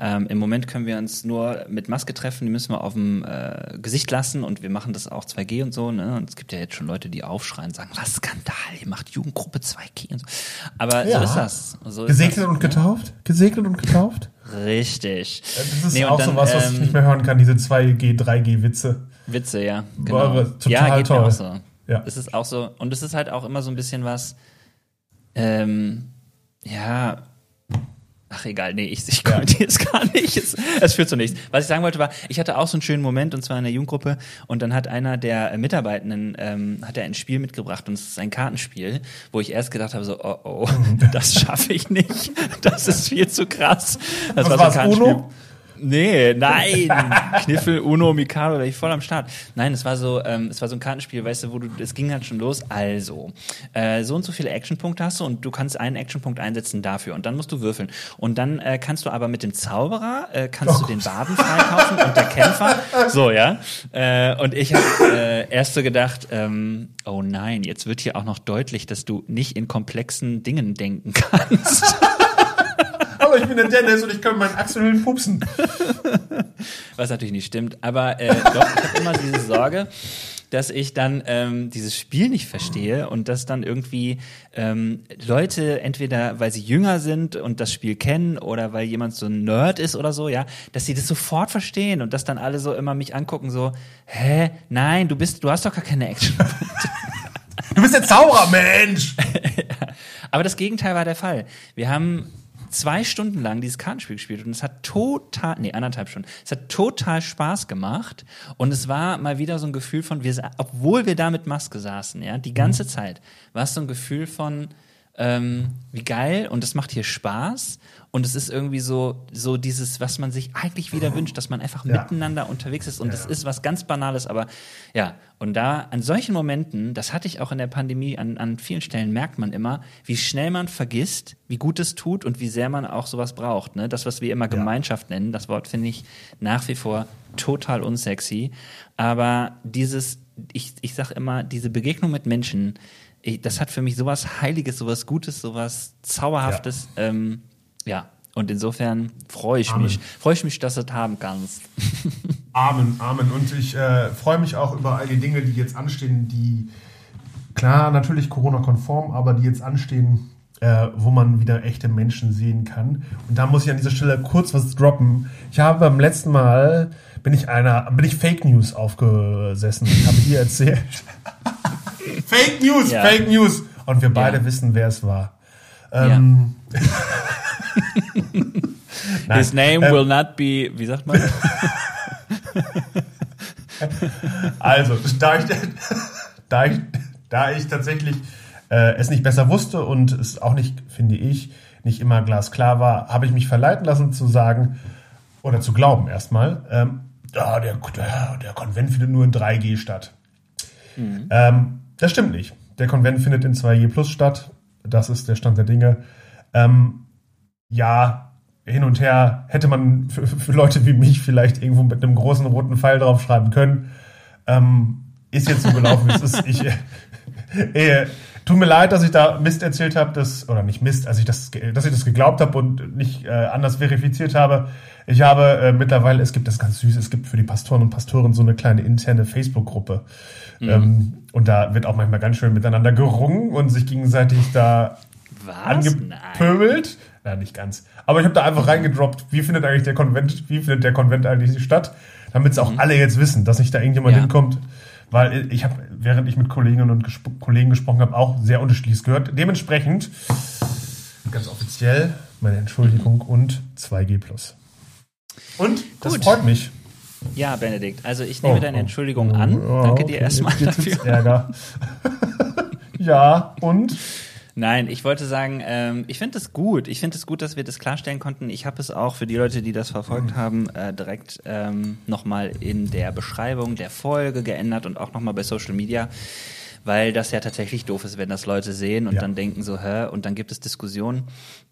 ähm, Im Moment können wir uns nur mit Maske treffen, die müssen wir auf dem äh, Gesicht lassen und wir machen das auch 2G und so. Ne? Und es gibt ja jetzt schon Leute, die aufschreien, sagen, was Skandal, ihr macht Jugendgruppe 2G und so. Aber ja. so ist das. So Gesegnet ist das, und ne? getauft? Gesegnet und getauft? Richtig. Das ist nee, auch dann, so was, was ähm, ich nicht mehr hören kann, diese 2G, 3G-Witze. Witze, ja. Genau. Boah, total ja, geht toll. Mir auch so. Ja. Es ist auch so, und es ist halt auch immer so ein bisschen was, ähm, ja, Ach egal, nee, ich, ich kommentiere es gar nicht. Es, es führt zu nichts. Was ich sagen wollte war, ich hatte auch so einen schönen Moment und zwar in der Jugendgruppe und dann hat einer der Mitarbeitenden ähm, hat er ein Spiel mitgebracht und es ist ein Kartenspiel, wo ich erst gedacht habe so, oh oh, das schaffe ich nicht. Das ist viel zu krass. Das Was war so ein Kartenspiel. Uno? Nee, nein. Kniffel, Uno, Mikado, da ich voll am Start. Nein, es war so, ähm, es war so ein Kartenspiel, weißt du, wo du, es ging halt schon los. Also, äh, so und so viele Actionpunkte hast du und du kannst einen Actionpunkt einsetzen dafür und dann musst du würfeln. Und dann äh, kannst du aber mit dem Zauberer, äh, kannst oh. du den Baden freikaufen und der Kämpfer. So, ja. Äh, und ich habe äh, erst so gedacht, ähm, oh nein, jetzt wird hier auch noch deutlich, dass du nicht in komplexen Dingen denken kannst. ich bin der Dennis und ich kann meinen Achselhöhlen pupsen. Was natürlich nicht stimmt. Aber äh, doch, ich habe immer diese Sorge, dass ich dann ähm, dieses Spiel nicht verstehe und dass dann irgendwie ähm, Leute entweder weil sie jünger sind und das Spiel kennen oder weil jemand so ein Nerd ist oder so, ja, dass sie das sofort verstehen und dass dann alle so immer mich angucken so, hä, nein, du bist, du hast doch gar keine Action. Du bist der Zauberermensch. Aber das Gegenteil war der Fall. Wir haben zwei Stunden lang dieses Kartenspiel gespielt und es hat total, nee, anderthalb Stunden, es hat total Spaß gemacht und es war mal wieder so ein Gefühl von, wir, obwohl wir da mit Maske saßen, ja, die ganze Zeit, war es so ein Gefühl von, ähm, wie geil und es macht hier Spaß und es ist irgendwie so, so dieses, was man sich eigentlich wieder wünscht, dass man einfach Ja. miteinander unterwegs ist und Ja, das ja. ist was ganz Banales, aber ja, und da an solchen Momenten, das hatte ich auch in der Pandemie, an, an vielen Stellen merkt man immer, wie schnell man vergisst, wie gut es tut und wie sehr man auch sowas braucht. Ne? Das, was wir immer Gemeinschaft nennen, das Wort finde ich nach wie vor total unsexy. Aber dieses, ich, ich sag immer, diese Begegnung mit Menschen, ich, das hat für mich sowas Heiliges, sowas Gutes, sowas Zauberhaftes. Ja, ähm, ja. und insofern freue ich Amen. mich. Freue ich mich, dass du das haben kannst. Amen, Amen. Und ich äh, freue mich auch über all die Dinge, die jetzt anstehen, die klar natürlich Corona-konform, aber die jetzt anstehen, äh, wo man wieder echte Menschen sehen kann. Und da muss ich an dieser Stelle kurz was droppen. Ich habe beim letzten Mal bin ich einer, bin ich Fake News aufgesessen und habe hier erzählt. Fake News, Ja. Fake News. Und wir beide Ja. wissen, wer es war. Ähm, Nein. His name Ähm, will not be, wie sagt man? Also, da ich, da ich, da ich tatsächlich äh, es nicht besser wusste und es auch nicht, finde ich, nicht immer glasklar war, habe ich mich verleiten lassen zu sagen oder zu glauben erstmal, ähm, ja, der, der, der Konvent findet nur in 3G statt. Ähm, das stimmt nicht. Der Konvent findet in 2G plus statt. Das ist der Stand der Dinge. Ähm, ja, hin und her hätte man für, für Leute wie mich vielleicht irgendwo mit einem großen roten Pfeil draufschreiben können. Ähm, ist jetzt so gelaufen, ist. Ich, äh, tut mir leid, dass ich da Mist erzählt habe, dass, oder nicht Mist, als ich das, dass ich das geglaubt habe und nicht äh, anders verifiziert habe. Ich habe äh, mittlerweile, es gibt das ganz süß, es gibt für die Pastoren und Pastoren so eine kleine interne Facebook-Gruppe. Ähm, und da wird auch manchmal ganz schön miteinander gerungen und sich gegenseitig da Was? angepöbelt. Ja, nicht ganz. Aber ich habe da einfach reingedroppt, wie findet eigentlich der Konvent, wie findet der Konvent eigentlich statt, damit es auch alle jetzt wissen, dass nicht da irgendjemand Ja. hinkommt. Weil ich habe, während ich mit Kolleginnen und gesp Kollegen gesprochen habe, auch sehr unterschiedliches gehört. Dementsprechend ganz offiziell meine Entschuldigung und 2G+. Und das Gut. freut mich. Ja, Benedikt, also ich nehme Oh, deine oh. Entschuldigung an. Ja, Danke okay, dir erstmal jetzt, jetzt dafür. Ärger. ja, und? Nein, ich wollte sagen, ähm, ich finde es gut. Ich finde es gut, dass wir das klarstellen konnten. Ich habe es auch für die Leute, die das verfolgt haben, äh, direkt ähm, nochmal in der Beschreibung der Folge geändert und auch nochmal bei Social Media, weil das ja tatsächlich doof ist, wenn das Leute sehen und Ja. dann denken so, hä, und dann gibt es Diskussionen.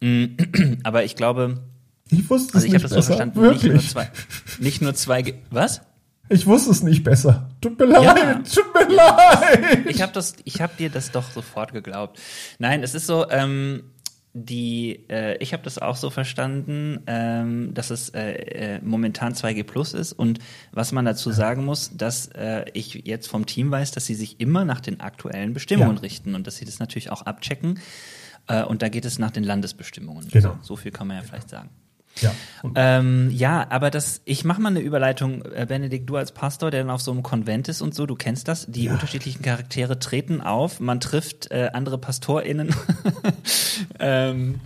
Mm, Aber ich glaube, Ich wusste es also ich habe das so verstanden, nicht nur Wirklich. zwei, nicht nur zwei, was? Ich wusste es nicht besser. Tut mir leid, Ja. tut mir leid. Ich habe das, ich habe dir das doch sofort geglaubt. Nein, es ist so, ähm, die, äh, ich habe das auch so verstanden, ähm, dass es äh, äh, momentan 2G Plus ist und was man dazu sagen muss, dass äh, ich jetzt vom Team weiß, dass sie sich immer nach den aktuellen Bestimmungen Ja. richten und dass sie das natürlich auch abchecken. Äh, und da geht es nach den Landesbestimmungen. Genau. So, so viel kann man ja vielleicht sagen. Ja. Ähm, ja, aber das, ich mache mal eine Überleitung, äh, Benedikt, du als Pastor, der dann auf so einem Konvent ist und so, du kennst das, die unterschiedlichen Charaktere treten auf, man trifft äh, andere PastorInnen. ähm,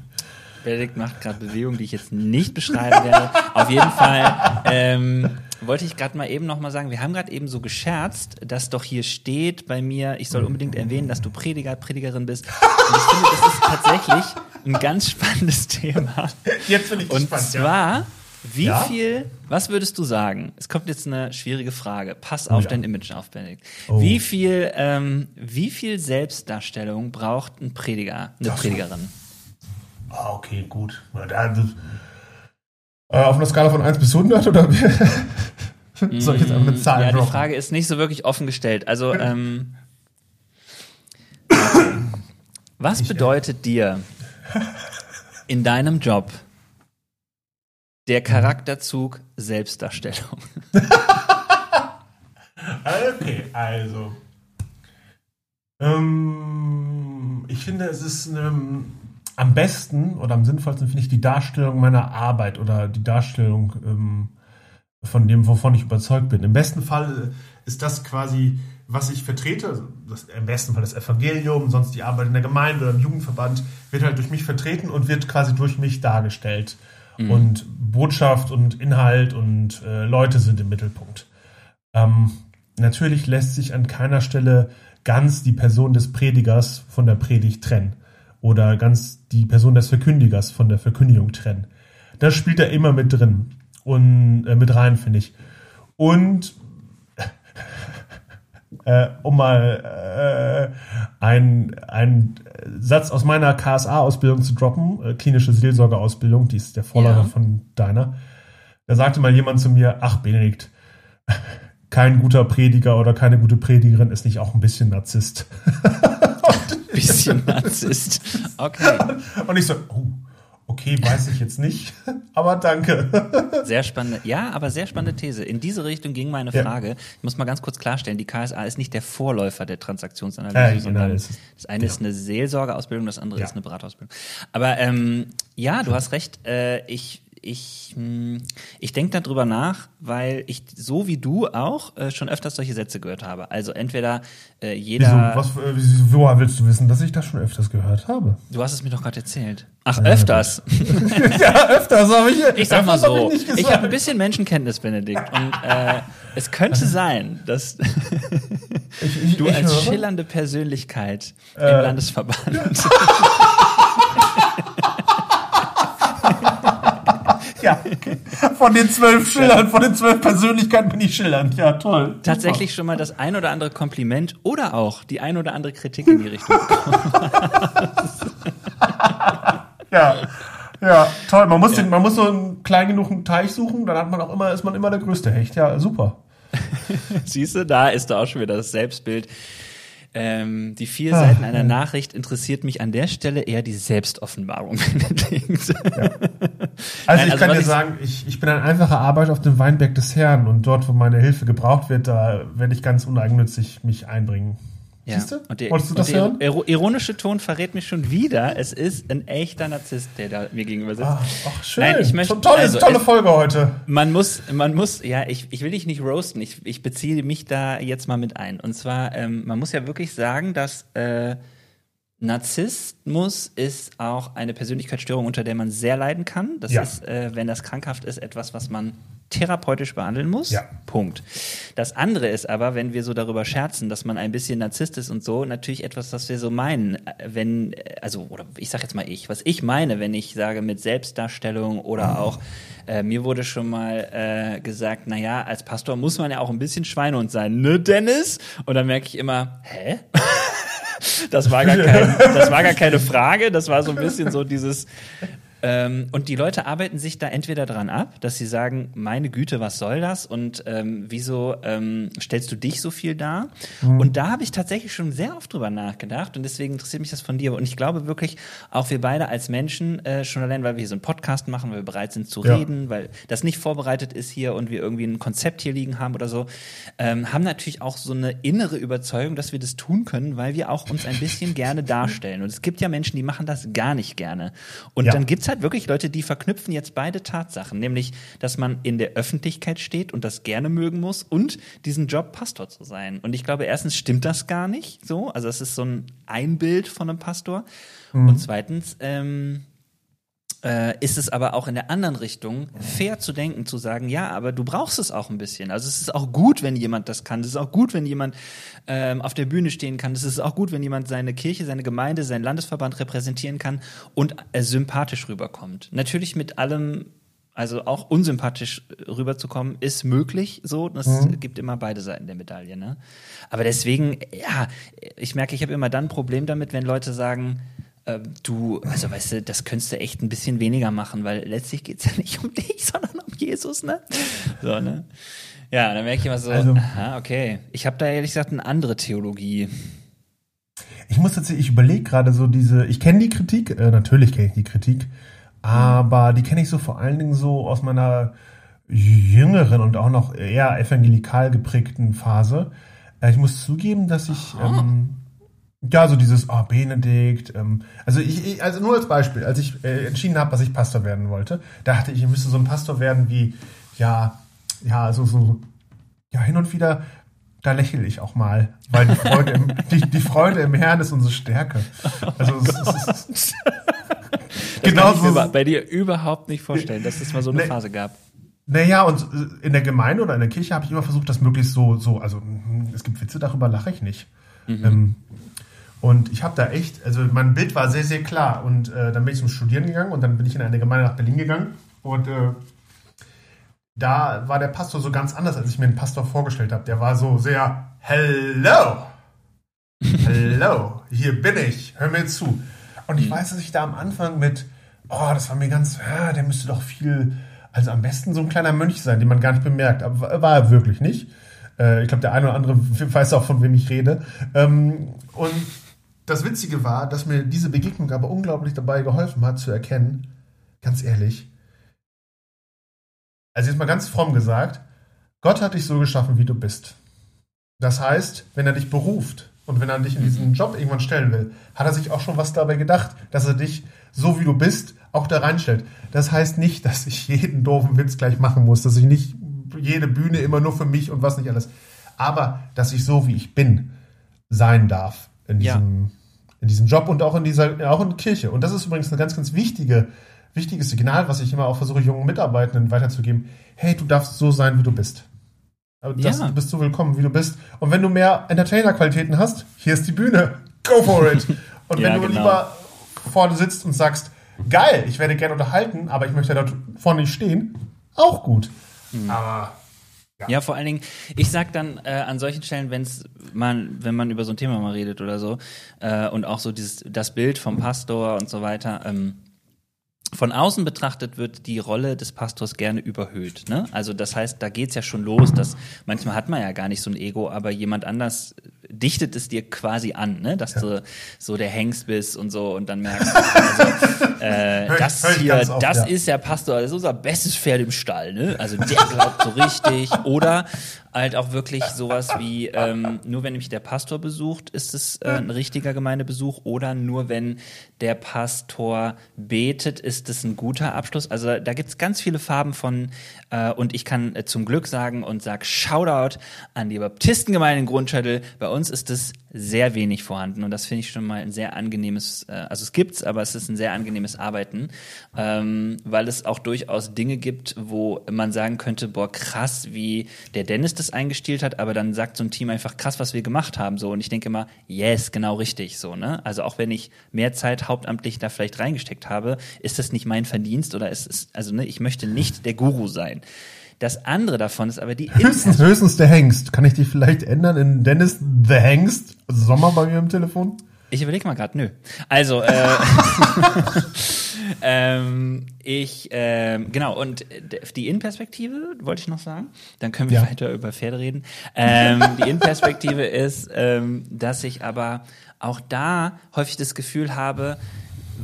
Benedikt macht gerade Bewegungen, die ich jetzt nicht beschreiben werde. Auf jeden Fall ähm, wollte ich gerade mal eben noch mal sagen, wir haben gerade eben so gescherzt, dass doch hier steht bei mir, ich soll unbedingt erwähnen, dass du Prediger, Predigerin bist. Und ich finde, das ist tatsächlich ein ganz spannendes Thema. jetzt bin ich Und gespannt. ja. zwar, wie Ja? viel, was würdest du sagen? Es kommt jetzt eine schwierige Frage. Pass auf ja. dein Image auf, Benedikt. Oh. Wie viel, ähm, wie viel Selbstdarstellung braucht ein Prediger, eine so. Predigerin? Ah, okay, gut. Das- Äh, auf einer Skala von 1 bis 100 oder wie? Soll ich jetzt einfach eine Zahl Ja, die droppen? Frage ist nicht so wirklich offen gestellt. Also, ähm, was äh, bedeutet dir in deinem Job Der Charakterzug Selbstdarstellung. Okay, also. Ähm, ich finde, es ist ähm, am besten oder am sinnvollsten finde ich die Darstellung meiner Arbeit oder die Darstellung ähm, von dem, wovon ich überzeugt bin. Im besten Fall ist das quasi, was ich vertrete, also das, im besten Fall das Evangelium, sonst die Arbeit in der Gemeinde oder im Jugendverband, wird halt durch mich vertreten und wird quasi durch mich dargestellt. Mhm. Und Botschaft und Inhalt und äh, Leute sind im Mittelpunkt. Ähm, natürlich lässt sich an keiner Stelle ganz die Person des Predigers von der Predigt trennen oder ganz die Person des Verkündigers von der Verkündigung trennen. Das spielt da immer mit drin und äh, mit rein, finde ich. Und äh, um mal äh, einen Satz aus meiner KSA-Ausbildung zu droppen, äh, klinische Seelsorgeausbildung, die ist der Vorläufer ja. von deiner. Da sagte mal jemand zu mir, ach Benedikt, kein guter Prediger oder keine gute Predigerin ist nicht auch ein bisschen Narzisst. bisschen Narzisst. Okay. Und ich so, oh, okay, weiß ich jetzt nicht, aber danke. Sehr spannende, ja, aber sehr spannende These. In diese Richtung ging meine Frage. Ja. Ich muss mal ganz kurz klarstellen, die KSA ist nicht der Vorläufer der Transaktionsanalyse, ja, genau, sondern das, ist, das eine ja. ist eine Seelsorgeausbildung, das andere ist eine Beraterausbildung. Aber ähm, ja, du hast recht, äh, ich ich, hm, ich denke darüber nach, weil ich so wie du auch äh, schon öfters solche Sätze gehört habe. Also entweder äh, jeder. Wieso, was, äh, woher willst du wissen, dass ich das schon öfters gehört habe? Du hast es mir doch gerade erzählt. Ach, ja, öfters. ja, öfters habe ich. Ich sag mal so, ich, ich habe ein bisschen Menschenkenntnis, Benedikt. Und äh, es könnte sein, dass ich, ich, du als schillernde Persönlichkeit im äh. Landesverband. Ja, von den zwölf Schildern, von den zwölf Persönlichkeiten bin ich schillernd. Ja, toll. Tatsächlich schon mal das ein oder andere Kompliment oder auch die ein oder andere Kritik in die Richtung ja. Ja, toll. Man muss, ja. Den, man muss so einen klein genug Teich suchen, dann hat man auch immer, ist man immer der größte Hecht. Ja, super. Siehst du, da ist da auch schon wieder das Selbstbild. Ähm, die vier Ach, Seiten einer ja. Nachricht interessiert mich an der Stelle eher die Selbstoffenbarung. ja. Also Nein, ich also kann dir sagen, ich, ich bin ein einfacher Arbeiter auf dem Weinberg des Herrn und dort, wo meine Hilfe gebraucht wird, da werde ich ganz uneigennützig mich einbringen. Ja. Siehst du? Und der, Wolltest du das hören? Der ironische Ton verrät mich schon wieder. Es ist ein echter Narzisst, der da mir gegenüber sitzt. Ach, ach schön. Nein, ich möchte, tolle, also, tolle Folge heute. Man muss, man muss, ja, ich, ich will dich nicht roasten. Ich, ich beziehe mich da jetzt mal mit ein. Und zwar, ähm, man muss ja wirklich sagen, dass äh, Narzissmus ist auch eine Persönlichkeitsstörung, unter der man sehr leiden kann. Das ja. ist, äh, wenn das krankhaft ist, etwas, was man therapeutisch behandeln muss. Ja. Punkt. Das andere ist aber, wenn wir so darüber scherzen, dass man ein bisschen Narzisst ist und so, natürlich etwas, was wir so meinen. Wenn, also, oder ich sag jetzt mal ich, was ich meine, wenn ich sage mit Selbstdarstellung oder auch, äh, mir wurde schon mal äh, gesagt, na ja, als Pastor muss man ja auch ein bisschen Schweinehund sein, ne, Dennis? Und dann merke ich immer, hä? das war gar kein, das war gar keine Frage, das war so ein bisschen so dieses, ähm, und die Leute arbeiten sich da entweder dran ab, dass sie sagen, meine Güte, was soll das? Und ähm, wieso ähm, stellst du dich so viel dar? Mhm. Und da habe ich tatsächlich schon sehr oft drüber nachgedacht und deswegen interessiert mich das von dir. Und ich glaube wirklich, auch wir beide als Menschen, äh, schon allein, weil wir hier so einen Podcast machen, weil wir bereit sind zu ja. reden, weil das nicht vorbereitet ist hier und wir irgendwie ein Konzept hier liegen haben oder so, ähm, haben natürlich auch so eine innere Überzeugung, dass wir das tun können, weil wir auch uns ein bisschen gerne darstellen. Und es gibt ja Menschen, die machen das gar nicht gerne. Und ja. dann gibt's halt wirklich Leute, die verknüpfen jetzt beide Tatsachen, nämlich, dass man in der Öffentlichkeit steht und das gerne mögen muss und diesen Job Pastor zu sein. Und ich glaube, erstens stimmt das gar nicht so, also es ist so ein Einbild von einem Pastor. Mhm. Und zweitens, ähm, äh, ist es aber auch in der anderen Richtung fair zu denken, zu sagen, ja, aber du brauchst es auch ein bisschen. Also es ist auch gut, wenn jemand das kann. Es ist auch gut, wenn jemand ähm, auf der Bühne stehen kann. Es ist auch gut, wenn jemand seine Kirche, seine Gemeinde, seinen Landesverband repräsentieren kann und äh, sympathisch rüberkommt. Natürlich mit allem also auch unsympathisch rüberzukommen, ist möglich so. Das mhm. gibt immer beide Seiten der Medaille. Ne? Aber deswegen, ja, ich merke, ich habe immer dann ein Problem damit, wenn Leute sagen, ähm, du, also weißt du, das könntest du echt ein bisschen weniger machen, weil letztlich geht es ja nicht um dich, sondern um Jesus, ne? So, ne? Ja, dann merke ich immer so, also, aha, okay. Ich habe da ehrlich gesagt eine andere Theologie. Ich muss jetzt, ich überlege gerade so diese, ich kenne die Kritik, äh, natürlich kenne ich die Kritik, Aber die kenne ich so vor allen Dingen so aus meiner jüngeren und auch noch eher evangelikal geprägten Phase. Äh, ich muss zugeben, dass ich ähm, ja so dieses oh, Benedikt. Ähm, also ich, ich also nur als Beispiel, als ich äh, entschieden habe, dass ich Pastor werden wollte, dachte ich, ich müsste so ein Pastor werden wie ja ja so so ja hin und wieder da lächle ich auch mal, weil die Freude, im, die, die Freude im Herrn ist unsere Stärke. Also oh es, es, es, genau kann ich mir bei dir überhaupt nicht vorstellen, dass es mal so eine ne, Phase gab. Naja, und äh, in der Gemeinde oder in der Kirche habe ich immer versucht, das möglichst so, so, also hm, es gibt Witze, darüber lache ich nicht. Mhm. Ähm, und ich habe da echt, also mein Bild war sehr, sehr klar. Und äh, dann bin ich zum Studieren gegangen und dann bin ich in eine Gemeinde nach Berlin gegangen. Und äh, da war der Pastor so ganz anders, als ich mir den Pastor vorgestellt habe. Der war so sehr, hello, hello, hier bin ich, hör mir zu. Und ich mhm. weiß, dass ich da am Anfang mit, oh, das war mir ganz, ja, der müsste doch viel, also am besten so ein kleiner Mönch sein, den man gar nicht bemerkt. Aber war er wirklich nicht. Äh, ich glaube, der eine oder andere weiß auch, von wem ich rede. Ähm, und das Witzige war, dass mir diese Begegnung aber unglaublich dabei geholfen hat zu erkennen, ganz ehrlich, also jetzt mal ganz fromm gesagt, Gott hat dich so geschaffen, wie du bist. Das heißt, wenn er dich beruft und wenn er dich in diesen mhm. Job irgendwann stellen will, hat er sich auch schon was dabei gedacht, dass er dich so wie du bist auch da reinstellt. Das heißt nicht, dass ich jeden doofen Witz gleich machen muss, dass ich nicht jede Bühne immer nur für mich und was nicht alles. Aber dass ich so wie ich bin sein darf in diesem, ja. In diesem Job und auch in dieser, auch in der Kirche. Und das ist übrigens eine ganz, ganz wichtige wichtiges Signal, was ich immer auch versuche, jungen Mitarbeitenden weiterzugeben. Hey, du darfst so sein, wie du bist. Das, ja. Du bist so willkommen, wie du bist. Und wenn du mehr Entertainer-Qualitäten hast, hier ist die Bühne. Go for it. Und ja, wenn du genau. lieber vorne sitzt und sagst, geil, ich werde gerne unterhalten, aber ich möchte dort vorne nicht stehen, auch gut. Mhm. Aber ja. ja. vor allen Dingen, ich sag dann äh, an solchen Stellen, wenn's man, wenn man über so ein Thema mal redet oder so, äh, und auch so dieses das Bild vom Pastor und so weiter, ähm, von außen betrachtet wird die Rolle des Pastors gerne überhöht. Ne? Also das heißt, da geht's ja schon los, dass manchmal hat man ja gar nicht so ein Ego, aber jemand anders dichtet es dir quasi an, ne? dass ja. du so der Hengst bist und so und dann merkst, also, äh, das hier, oft, das ja. ist der Pastor, das ist unser bestes Pferd im Stall, ne? Also der glaubt so richtig. Oder halt auch wirklich sowas wie, ähm, nur wenn mich der Pastor besucht, ist es äh, ein richtiger Gemeindebesuch oder nur wenn der Pastor betet, ist es ein guter Abschluss. Also da gibt's ganz viele Farben von äh, und ich kann äh, zum Glück sagen und sag Shoutout an die Baptistengemeinde in Grundschädel. Bei uns ist es sehr wenig vorhanden und das finde ich schon mal ein sehr angenehmes, äh, also es gibt's, aber es ist ein sehr angenehmes Arbeiten, ähm, weil es auch durchaus Dinge gibt, wo man sagen könnte, boah krass, wie der Dennis das eingestielt hat, aber dann sagt so ein Team einfach krass, was wir gemacht haben, so und ich denke immer, yes, genau richtig, so ne, also auch wenn ich mehr Zeit hauptamtlich da vielleicht reingesteckt habe, ist das nicht mein Verdienst oder ist es, also ne, ich möchte nicht der Guru sein. Das andere davon ist aber die. Höchstens, höchstens der Hengst. Kann ich dich vielleicht ändern in Dennis the Hengst? Sommer bei mir im Telefon? Ich überlege mal gerade, nö. Also, äh, ähm, ich, ähm, genau, und die Innenperspektive, wollte ich noch sagen, dann können wir ja. weiter über Pferde reden. Ähm, die Innenperspektive ist, ähm, dass ich aber auch da häufig das Gefühl habe,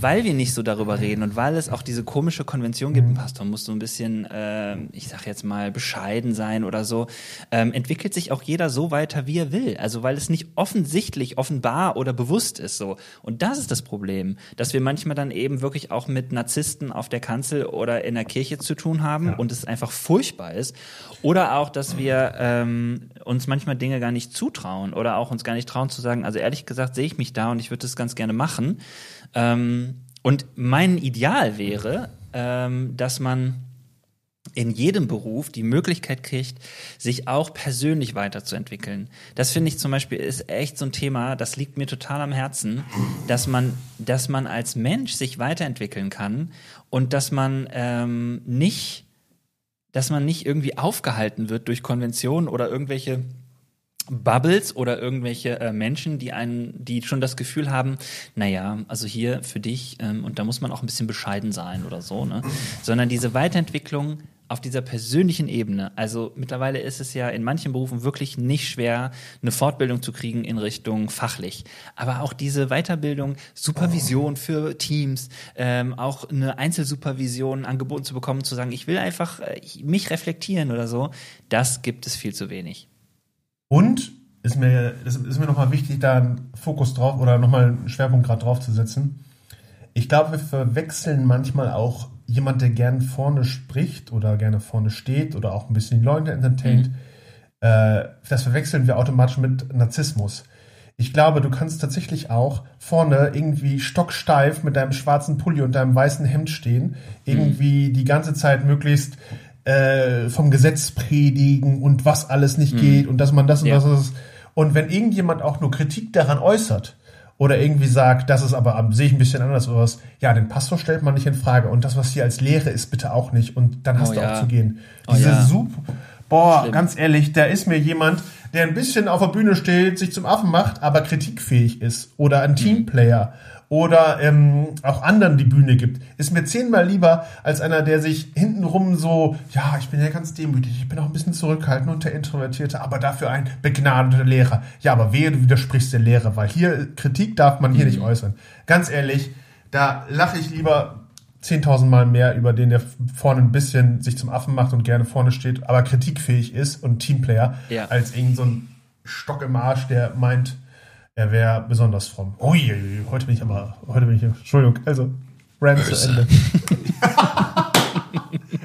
weil wir nicht so darüber reden und weil es auch diese komische Konvention gibt, ein mhm. Pastor muss so ein bisschen, äh, ich sag jetzt mal, bescheiden sein oder so, ähm, entwickelt sich auch jeder so weiter, wie er will. Also weil es nicht offensichtlich, offenbar oder bewusst ist so. Und das ist das Problem, dass wir manchmal dann eben wirklich auch mit Narzissten auf der Kanzel oder in der Kirche zu tun haben ja. und es einfach furchtbar ist. Oder auch, dass wir ähm, uns manchmal Dinge gar nicht zutrauen oder auch uns gar nicht trauen zu sagen, also ehrlich gesagt sehe ich mich da und ich würde das ganz gerne machen. Ähm, und mein Ideal wäre, ähm, dass man in jedem Beruf die Möglichkeit kriegt, sich auch persönlich weiterzuentwickeln. Das finde ich zum Beispiel ist echt so ein Thema, das liegt mir total am Herzen, dass man, dass man als Mensch sich weiterentwickeln kann und dass man ähm, nicht, dass man nicht irgendwie aufgehalten wird durch Konventionen oder irgendwelche Bubbles oder irgendwelche äh, Menschen, die einen, die schon das Gefühl haben, naja, also hier für dich, ähm, und da muss man auch ein bisschen bescheiden sein oder so, ne? Sondern diese Weiterentwicklung auf dieser persönlichen Ebene. Also mittlerweile ist es ja in manchen Berufen wirklich nicht schwer, eine Fortbildung zu kriegen in Richtung fachlich. Aber auch diese Weiterbildung, Supervision für Teams, ähm, auch eine Einzelsupervision angeboten zu bekommen, zu sagen, ich will einfach äh, mich reflektieren oder so, das gibt es viel zu wenig. Und ist mir, ist, ist mir nochmal wichtig, da einen Fokus drauf oder nochmal einen Schwerpunkt gerade drauf zu setzen. Ich glaube, wir verwechseln manchmal auch jemand, der gern vorne spricht oder gerne vorne steht oder auch ein bisschen die Leute entertaint. Mhm. Äh, das verwechseln wir automatisch mit Narzissmus. Ich glaube, du kannst tatsächlich auch vorne irgendwie stocksteif mit deinem schwarzen Pulli und deinem weißen Hemd stehen, irgendwie mhm. die ganze Zeit möglichst äh, vom Gesetz predigen und was alles nicht mhm. geht und dass man das und ja. das ist. Und wenn irgendjemand auch nur Kritik daran äußert oder irgendwie sagt, das ist aber sehe ich ein bisschen anders oder was, ja, den Pastor stellt man nicht in Frage und das, was hier als Lehre ist, bitte auch nicht und dann hast oh, du ja. auch zu gehen. Oh Diese oh, ja. super, boah, Schlimm. ganz ehrlich, da ist mir jemand, der ein bisschen auf der Bühne steht, sich zum Affen macht, aber kritikfähig ist oder ein mhm. Teamplayer oder ähm, auch anderen die Bühne gibt, ist mir zehnmal lieber als einer, der sich hintenrum so, ja, ich bin ja ganz demütig, ich bin auch ein bisschen zurückhaltend und der Introvertierte, aber dafür ein begnadeter Lehrer. Ja, aber wehe, du widersprichst der Lehre, weil hier Kritik darf man hier mhm. nicht äußern. Ganz ehrlich, da lache ich lieber 10.000 Mal mehr über den, der vorne ein bisschen sich zum Affen macht und gerne vorne steht, aber kritikfähig ist und Teamplayer, ja. als irgend so ein Stock im Arsch, der meint, er wäre besonders fromm. Ui, heute bin ich aber, heute bin ich, Entschuldigung, also, Rand zu Ende.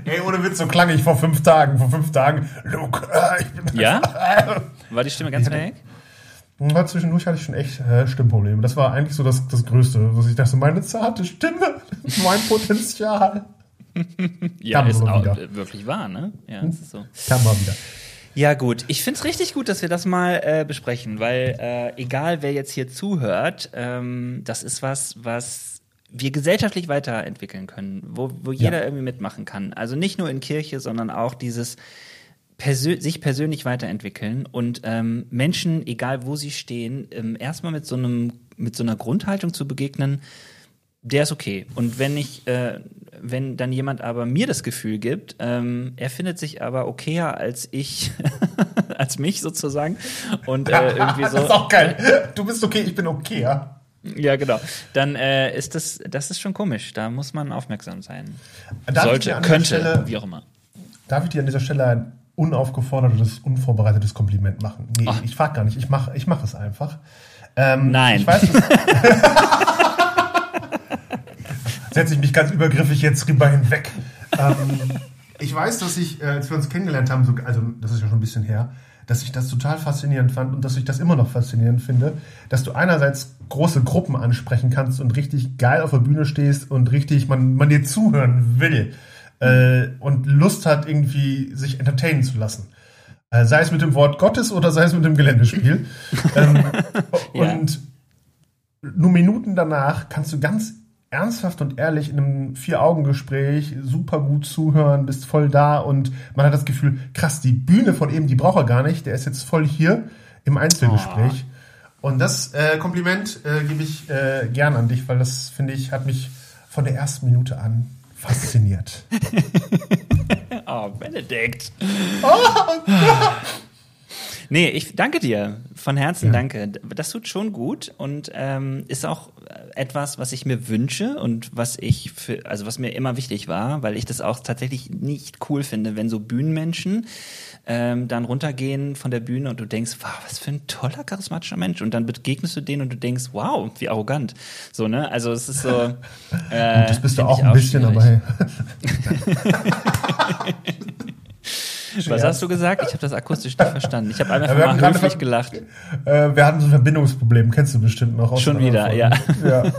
Ey, ohne Witz, so klang ich vor fünf Tagen. Vor fünf Tagen, Luke, äh, ich bin Ja? War die Stimme ganz weg? Ja, zwischendurch hatte ich schon echt äh, Stimmprobleme. Das war eigentlich so das, das Größte, was ich dachte, meine zarte Stimme, mein Potenzial. ja, Kam ist auch wieder. wirklich wahr, ne? Ja, das ist so. Kam mal wieder. Ja, gut. Ich finde es richtig gut, dass wir das mal äh, besprechen, weil äh, egal wer jetzt hier zuhört, ähm, das ist was, was wir gesellschaftlich weiterentwickeln können, wo, wo jeder ja. irgendwie mitmachen kann. Also nicht nur in Kirche, sondern auch dieses persö sich persönlich weiterentwickeln und ähm, Menschen, egal wo sie stehen, ähm, erstmal mit so einem mit so einer Grundhaltung zu begegnen, der ist okay. Und wenn ich, äh, wenn dann jemand aber mir das Gefühl gibt, ähm, er findet sich aber okayer als ich, als mich sozusagen. Und äh, irgendwie so. das ist auch geil. Du bist okay, ich bin okayer. Ja, genau. Dann äh, ist das, das ist schon komisch. Da muss man aufmerksam sein. Darf Sollte, könnte, Stelle, wie auch immer. Darf ich dir an dieser Stelle ein unaufgefordertes, unvorbereitetes Kompliment machen? Nee, Ach. ich frage gar nicht. Ich mache ich mach es einfach. Ähm, Nein. Ich weiß, setze ich mich ganz übergriffig jetzt rüber hinweg. Ähm, ich weiß, dass ich, äh, als wir uns kennengelernt haben, so, also das ist ja schon ein bisschen her, dass ich das total faszinierend fand und dass ich das immer noch faszinierend finde, dass du einerseits große Gruppen ansprechen kannst und richtig geil auf der Bühne stehst und richtig man, man dir zuhören will äh, und Lust hat, irgendwie sich entertainen zu lassen. Äh, sei es mit dem Wort Gottes oder sei es mit dem Geländespiel. ähm, ja. Und nur Minuten danach kannst du ganz ernsthaft und ehrlich in einem Vier-Augen-Gespräch super gut zuhören, bist voll da und man hat das Gefühl, krass, die Bühne von eben, die braucht er gar nicht, der ist jetzt voll hier im Einzelgespräch. Oh. Und das äh, Kompliment äh, gebe ich äh, gern an dich, weil das, finde ich, hat mich von der ersten Minute an fasziniert. oh, Benedikt. Oh. Nee, ich danke dir. Von Herzen ja. danke. Das tut schon gut und ähm, ist auch etwas, was ich mir wünsche und was ich für, also was mir immer wichtig war, weil ich das auch tatsächlich nicht cool finde, wenn so Bühnenmenschen ähm, dann runtergehen von der Bühne und du denkst, wow, was für ein toller, charismatischer Mensch. Und dann begegnest du den und du denkst, wow, wie arrogant. So, ne? Also es ist so. Äh, das bist du auch ein bisschen, schwierig. hey. Was hast du gesagt? Ich habe das akustisch nicht verstanden. Ich habe einfach ja, mal höflich gelacht. Äh, wir hatten so ein Verbindungsproblem, kennst du bestimmt noch. Schon wieder, ja. Ja.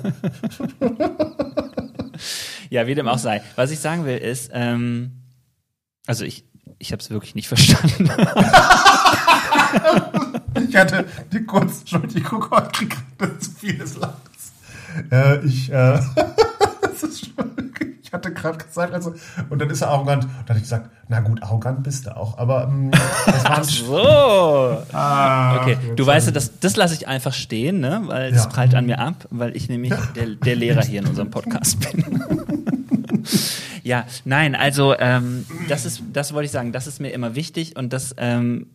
ja, wie dem auch sei. Was ich sagen will ist, ähm, also ich, ich habe es wirklich nicht verstanden. ich hatte die kurz, Entschuldigung, ich kriege zu vieles Lachs. Äh, ich, äh, das ist schon ich hatte gerade gesagt, also, und dann ist er arrogant. Und dann hatte ich gesagt, na gut, arrogant bist du auch, aber ähm, das war Ach so. Ah, okay, du weißt, das, das lasse ich einfach stehen, ne? weil das ja. prallt an mir ab, weil ich nämlich der, der Lehrer hier in unserem Podcast bin. Ja, nein, also ähm, das ist, das wollte ich sagen, das ist mir immer wichtig und das ähm,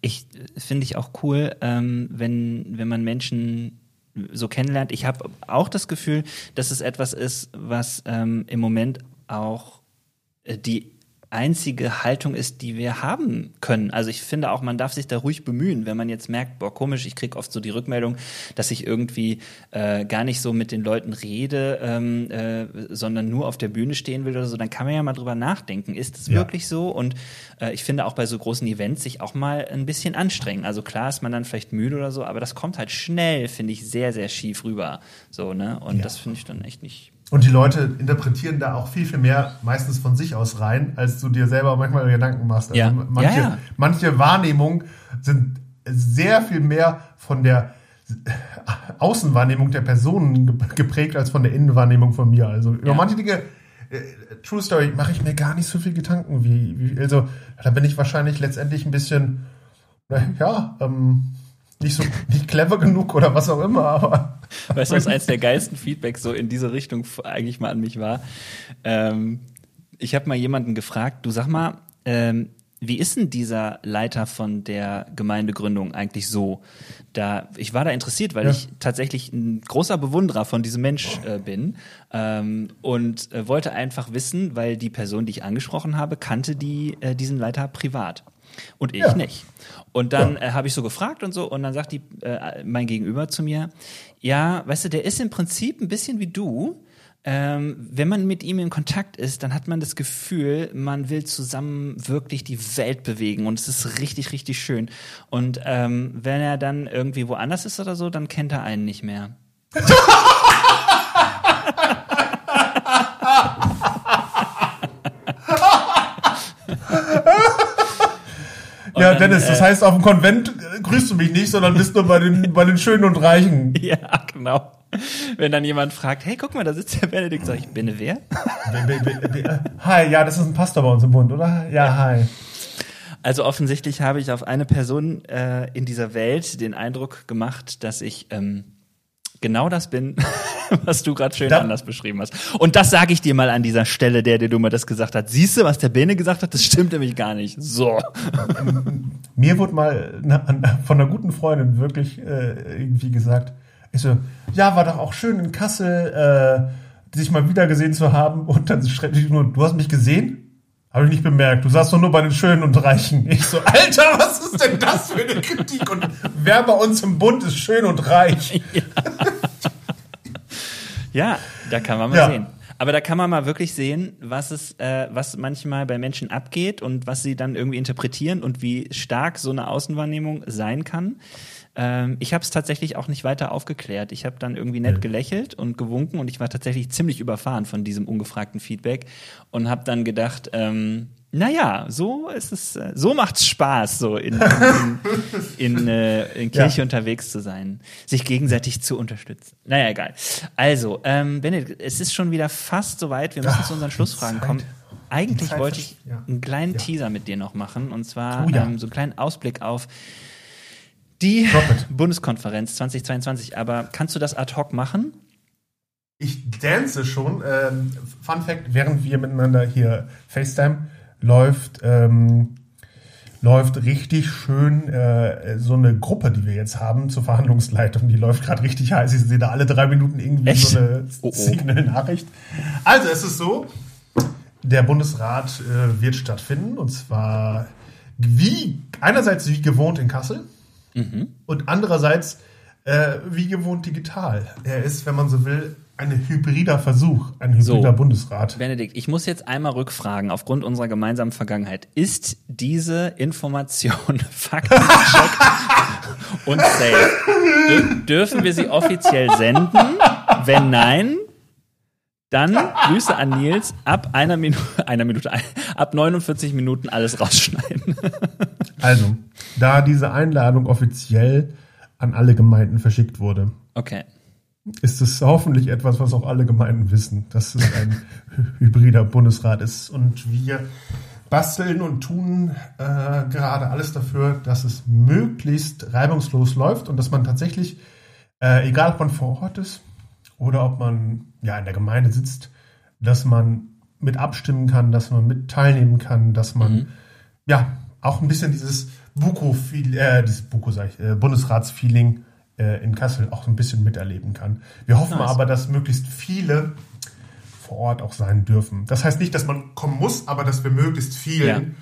ich finde ich auch cool, ähm, wenn wenn man Menschen so kennenlernt. Ich habe auch das Gefühl, dass es etwas ist, was ähm, im Moment auch äh, die einzige Haltung ist, die wir haben können. Also ich finde auch, man darf sich da ruhig bemühen, wenn man jetzt merkt, boah, komisch, ich kriege oft so die Rückmeldung, dass ich irgendwie äh, gar nicht so mit den Leuten rede, ähm, äh, sondern nur auf der Bühne stehen will oder so, dann kann man ja mal drüber nachdenken, ist es ja. wirklich so? Und äh, ich finde auch bei so großen Events sich auch mal ein bisschen anstrengen. Also klar ist man dann vielleicht müde oder so, aber das kommt halt schnell, finde ich, sehr, sehr schief rüber. So, ne? Und ja. das finde ich dann echt nicht und die Leute interpretieren da auch viel, viel mehr meistens von sich aus rein, als du dir selber manchmal Gedanken machst. Also ja. manche, ja, ja. manche Wahrnehmungen sind sehr viel mehr von der Außenwahrnehmung der Personen geprägt als von der Innenwahrnehmung von mir. Also über manche Dinge, äh, True Story, mache ich mir gar nicht so viel Gedanken. Wie, wie, also da bin ich wahrscheinlich letztendlich ein bisschen, ja, ähm, nicht so nicht clever genug oder was auch immer, aber. Weißt du, was eins der geilsten Feedbacks so in diese Richtung eigentlich mal an mich war? Ähm, ich habe mal jemanden gefragt, du sag mal, ähm, wie ist denn dieser Leiter von der Gemeindegründung eigentlich so? Da, ich war da interessiert, weil ja. ich tatsächlich ein großer Bewunderer von diesem Mensch äh, bin ähm, und äh, wollte einfach wissen, weil die Person, die ich angesprochen habe, kannte die, äh, diesen Leiter privat und ich ja. nicht. Und dann ja. äh, habe ich so gefragt und so und dann sagt die äh, mein Gegenüber zu mir, ja, weißt du, der ist im Prinzip ein bisschen wie du. Ähm, wenn man mit ihm in Kontakt ist, dann hat man das Gefühl, man will zusammen wirklich die Welt bewegen und es ist richtig, richtig schön. Und ähm, wenn er dann irgendwie woanders ist oder so, dann kennt er einen nicht mehr. Ja, Dennis, das äh, heißt, auf dem Konvent grüßt du mich nicht, sondern bist nur bei den, bei den Schönen und Reichen. Ja, genau. Wenn dann jemand fragt, hey, guck mal, da sitzt der Benedikt, sag ich, bin wer? hi, ja, das ist ein Pastor bei uns im Bund, oder? Ja, hi. Also offensichtlich habe ich auf eine Person äh, in dieser Welt den Eindruck gemacht, dass ich ähm, genau das bin, was du gerade schön da. anders beschrieben hast. Und das sage ich dir mal an dieser Stelle, der dir du mal das gesagt hat. Siehst du, was der Bene gesagt hat? Das stimmt nämlich gar nicht. So. Mir wurde mal von einer guten Freundin wirklich äh, irgendwie gesagt, ich so, ja, war doch auch schön in Kassel, äh, sich mal wieder gesehen zu haben. Und dann schreibt sie nur, du hast mich gesehen? Habe ich nicht bemerkt. Du saßt doch nur bei den Schönen und Reichen. Ich so, Alter, was ist denn das für eine Kritik? Und wer bei uns im Bund ist schön und reich? Ja, ja da kann man mal ja. sehen. Aber da kann man mal wirklich sehen, was es, äh, was manchmal bei Menschen abgeht und was sie dann irgendwie interpretieren und wie stark so eine Außenwahrnehmung sein kann. Ähm, ich habe es tatsächlich auch nicht weiter aufgeklärt. Ich habe dann irgendwie nett gelächelt und gewunken und ich war tatsächlich ziemlich überfahren von diesem ungefragten Feedback und habe dann gedacht, ähm, naja, so ist es, äh, so macht's Spaß, so in, in, in, äh, in Kirche ja. unterwegs zu sein, sich gegenseitig zu unterstützen. Naja, egal. Also, ähm, Benedikt, es ist schon wieder fast soweit. Wir müssen Ach, zu unseren Schlussfragen kommen. Eigentlich wollte ich ja. einen kleinen ja. Teaser mit dir noch machen und zwar oh, ähm, so einen kleinen Ausblick auf die Bundeskonferenz 2022. Aber kannst du das ad hoc machen? Ich dance schon. Ähm, Fun Fact: Während wir miteinander hier FaceTime läuft, ähm, läuft richtig schön äh, so eine Gruppe, die wir jetzt haben zur Verhandlungsleitung. Die läuft gerade richtig heiß. Ich sehe da alle drei Minuten irgendwie Echt? so eine oh, oh. Signal-Nachricht. Also es ist so: Der Bundesrat äh, wird stattfinden und zwar wie einerseits wie gewohnt in Kassel Mhm. Und andererseits, äh, wie gewohnt digital. Er ist, wenn man so will, ein hybrider Versuch, ein hybrider so, Bundesrat. Benedikt, ich muss jetzt einmal rückfragen, aufgrund unserer gemeinsamen Vergangenheit. Ist diese Information faktisch und safe? Dür dürfen wir sie offiziell senden? Wenn nein, dann Grüße an Nils, ab einer Minute, einer Minute, ab 49 Minuten alles rausschneiden. Also, da diese Einladung offiziell an alle Gemeinden verschickt wurde. Okay. Ist es hoffentlich etwas, was auch alle Gemeinden wissen, dass es ein hybrider Bundesrat ist. Und wir basteln und tun äh, gerade alles dafür, dass es möglichst reibungslos läuft und dass man tatsächlich, äh, egal ob man vor Ort ist oder ob man ja in der Gemeinde sitzt, dass man mit abstimmen kann, dass man mit teilnehmen kann, dass man Mhm. ja auch ein bisschen dieses Buko, äh, dieses Buko, sag ich, äh, Bundesratsfeeling äh, in Kassel auch so ein bisschen miterleben kann. Wir hoffen Nice. aber, dass möglichst viele vor Ort auch sein dürfen. Das heißt nicht, dass man kommen muss, aber dass wir möglichst vielen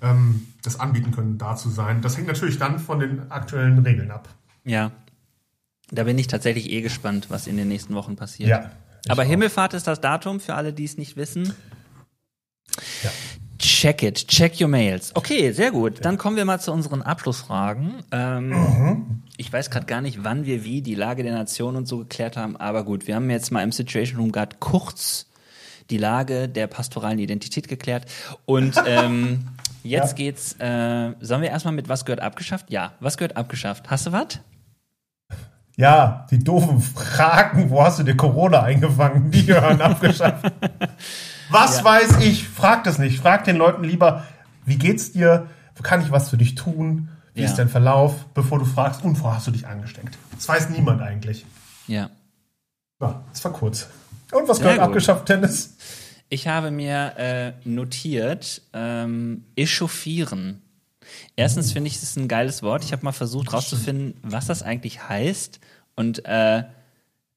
ähm, das anbieten können, da zu sein. Das hängt natürlich dann von den aktuellen Regeln ab. Ja. Da bin ich tatsächlich eh gespannt, was in den nächsten Wochen passiert. Ja. Aber auch. Himmelfahrt ist das Datum für alle, die es nicht wissen. Ja. Check it, check your mails. Okay, sehr gut. Dann kommen wir mal zu unseren Abschlussfragen. Ähm, Ich weiß gerade gar nicht, wann wir wie die Lage der Nation und so geklärt haben, aber gut, wir haben jetzt mal im Situation Room gerade kurz die Lage der pastoralen Identität geklärt. Und ähm, jetzt Ja. geht's, äh, sollen wir erstmal mit was gehört abgeschafft? Ja, was gehört abgeschafft? Hast du was? Ja, die doofen Fragen, wo hast du dir Corona eingefangen? Die gehören abgeschafft. Was Ja. weiß ich? Frag das nicht. Frag den Leuten lieber, wie geht's dir? Kann ich was für dich tun? Wie Ja. ist dein Verlauf? Bevor du fragst, und wo hast du dich angesteckt? Das weiß niemand eigentlich. Ja. Ja, das war kurz. Und was gehört abgeschafft, Dennis? Ich habe mir äh, notiert, ähm, echauffieren. Erstens finde ich, es ist ein geiles Wort. Ich habe mal versucht rauszufinden, was das eigentlich heißt. Und äh,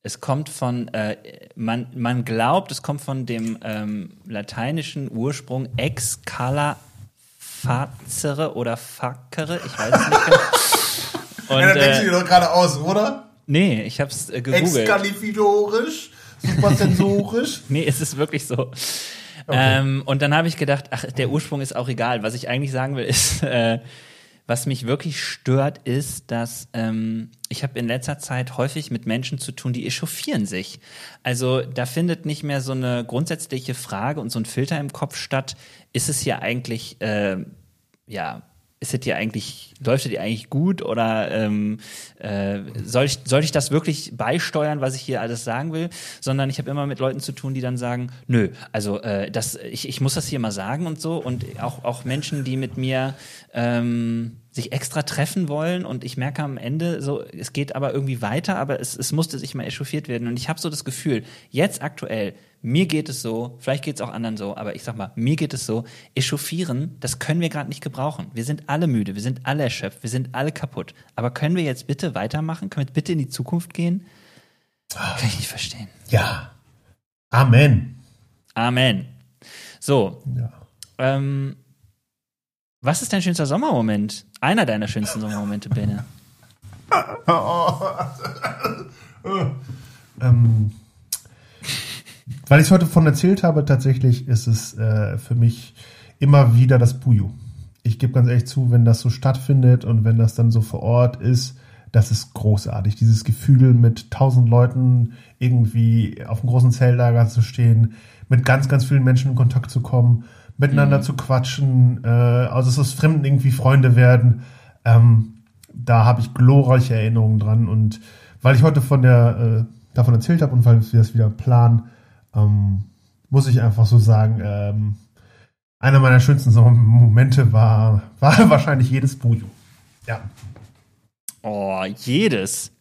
es kommt von, äh, man, man glaubt, es kommt von dem ähm, lateinischen Ursprung ex cala facere oder facere. Ich weiß es nicht genau. Und, ja, dann denkst du äh, dir doch gerade aus, oder? nee, ich habe es äh, gegoogelt. Exkalifidorisch, supersensorisch. Nee, es ist wirklich so. Ähm, und dann habe ich gedacht, ach, der Ursprung ist auch egal. Was ich eigentlich sagen will, ist, äh, was mich wirklich stört, ist, dass ähm, ich habe in letzter Zeit häufig mit Menschen zu tun, die echauffieren sich. Also da findet nicht mehr so eine grundsätzliche Frage und so ein Filter im Kopf statt. Ist es hier eigentlich, äh, ja, ist es dir eigentlich, läuft es dir eigentlich gut oder ähm, äh, soll, ich, soll ich das wirklich beisteuern, was ich hier alles sagen will? Sondern ich habe immer mit Leuten zu tun, die dann sagen, nö, also äh, das, ich, ich muss das hier mal sagen und so. Und auch, auch Menschen, die mit mir ähm, sich extra treffen wollen und ich merke am Ende so, es geht aber irgendwie weiter, aber es, es musste sich mal echauffiert werden. Und ich habe so das Gefühl, jetzt aktuell, mir geht es so, vielleicht geht es auch anderen so, aber ich sag mal, mir geht es so, echauffieren, das können wir gerade nicht gebrauchen. Wir sind alle müde, wir sind alle erschöpft, wir sind alle kaputt. Aber können wir jetzt bitte weitermachen? Können wir bitte in die Zukunft gehen? Kann ich nicht verstehen. Ja. Amen. Amen. So, Ja. ähm, was ist dein schönster Sommermoment? Einer deiner schönsten Sommermomente, Bene. Ähm, weil ich es heute von erzählt habe, tatsächlich ist es äh, für mich immer wieder das Puyo. Ich gebe ganz ehrlich zu, wenn das so stattfindet und wenn das dann so vor Ort ist, das ist großartig. Dieses Gefühl, mit tausend Leuten irgendwie auf einem großen Zeltlager zu stehen, mit ganz, ganz vielen Menschen in Kontakt zu kommen, miteinander zu quatschen, äh, also es ist Fremden irgendwie Freunde werden. Ähm, da habe ich glorreiche Erinnerungen dran. Und weil ich heute von der, äh, davon erzählt habe und weil wir das wieder planen, ähm, muss ich einfach so sagen, ähm, einer meiner schönsten Momente war, war wahrscheinlich jedes Buju. Ja. Oh, jedes.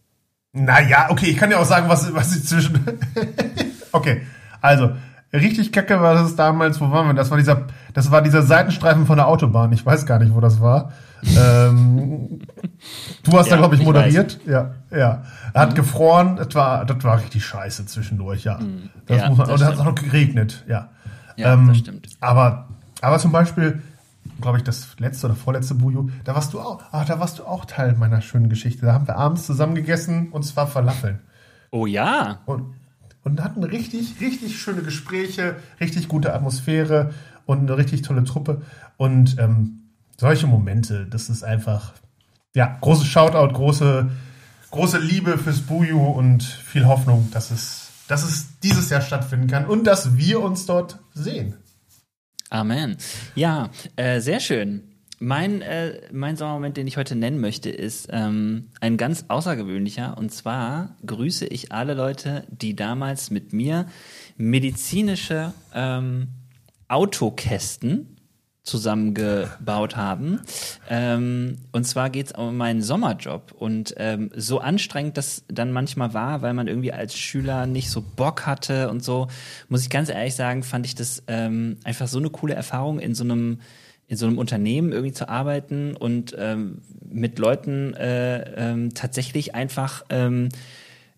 Naja, okay, ich kann ja auch sagen, was, was ich zwischen. okay, also, richtig kacke war das damals, wo waren wir? Das war dieser, das war dieser Seitenstreifen von der Autobahn. Ich weiß gar nicht, wo das war. ähm, du hast da, Ja, glaube ich, ich moderiert. Ja, ja. Er hat gefroren, das war, das war richtig scheiße zwischendurch, ja. Das Mhm. Ja, muss man, das und es hat auch noch geregnet, ja. Ja, Ähm, das stimmt. Aber, aber zum Beispiel, glaube ich, das letzte oder vorletzte Buju, da warst du auch, ah, da warst du auch Teil meiner schönen Geschichte. Da haben wir abends zusammen gegessen und zwar Falafeln. Oh ja. Und, und hatten richtig, richtig schöne Gespräche, richtig gute Atmosphäre und eine richtig tolle Truppe. Und ähm, solche Momente, das ist einfach, ja, großes Shoutout, große, große Liebe fürs Buju und viel Hoffnung, dass es, dass es dieses Jahr stattfinden kann und dass wir uns dort sehen. Amen. Ja, äh, sehr schön. Mein, äh, mein Sommermoment, den ich heute nennen möchte, ist ähm, ein ganz außergewöhnlicher. Und zwar grüße ich alle Leute, die damals mit mir medizinische ähm, Autokästen zusammengebaut haben. Ähm, und zwar geht's um meinen Sommerjob. Und ähm, so anstrengend das dann manchmal war, weil man irgendwie als Schüler nicht so Bock hatte und so, muss ich ganz ehrlich sagen, fand ich das ähm, einfach so eine coole Erfahrung in so einem in so einem Unternehmen irgendwie zu arbeiten und ähm, mit Leuten äh, ähm, tatsächlich einfach ähm,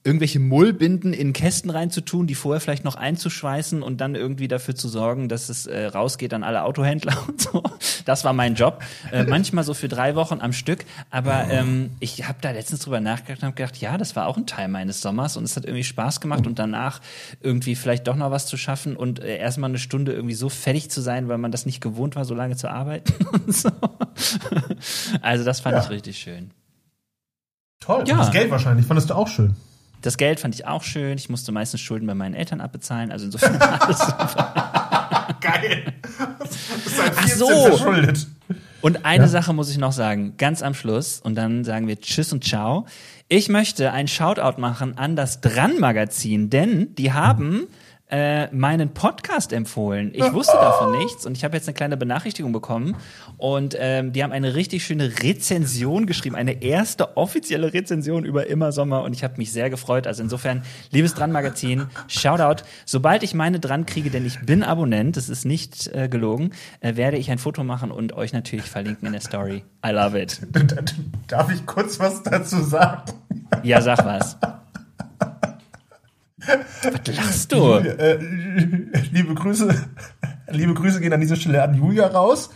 irgendwelche Mullbinden in Kästen reinzutun, die vorher vielleicht noch einzuschweißen und dann irgendwie dafür zu sorgen, dass es äh, rausgeht an alle Autohändler und so. Das war mein Job. Äh, manchmal so für drei Wochen am Stück. Aber ähm, ich habe da letztens drüber nachgedacht und habe gedacht, ja, das war auch ein Teil meines Sommers und es hat irgendwie Spaß gemacht und danach irgendwie vielleicht doch noch was zu schaffen und äh, erstmal eine Stunde irgendwie so fertig zu sein, weil man das nicht gewohnt war, so lange zu arbeiten und so. Also das fand Ja. ich richtig schön. Toll. Ja. Das Geld wahrscheinlich, fandest du auch schön. Das Geld fand ich auch schön. Ich musste meistens Schulden bei meinen Eltern abbezahlen. Also insofern war alles super. Geil. Das ist seit Ach 14 so. verschuldet. Und eine Ja. Sache muss ich noch sagen, ganz am Schluss. Und dann sagen wir Tschüss und Ciao. Ich möchte ein Shoutout machen an das Dran-Magazin, denn die haben äh, meinen Podcast empfohlen. Ich wusste davon nichts und ich habe jetzt eine kleine Benachrichtigung bekommen. Und ähm, die haben eine richtig schöne Rezension geschrieben, eine erste offizielle Rezension über Immer Sommer. Und ich habe mich sehr gefreut. Also insofern, liebes Dran-Magazin, Shoutout. Sobald ich meine dran kriege, denn ich bin Abonnent, das ist nicht äh, gelogen, äh, werde ich ein Foto machen und euch natürlich verlinken in der Story. I love it. Darf ich kurz was dazu sagen? Ja, sag was. Was lachst du? Äh, liebe Grüße, liebe Grüße gehen an dieser Stelle an Julia raus.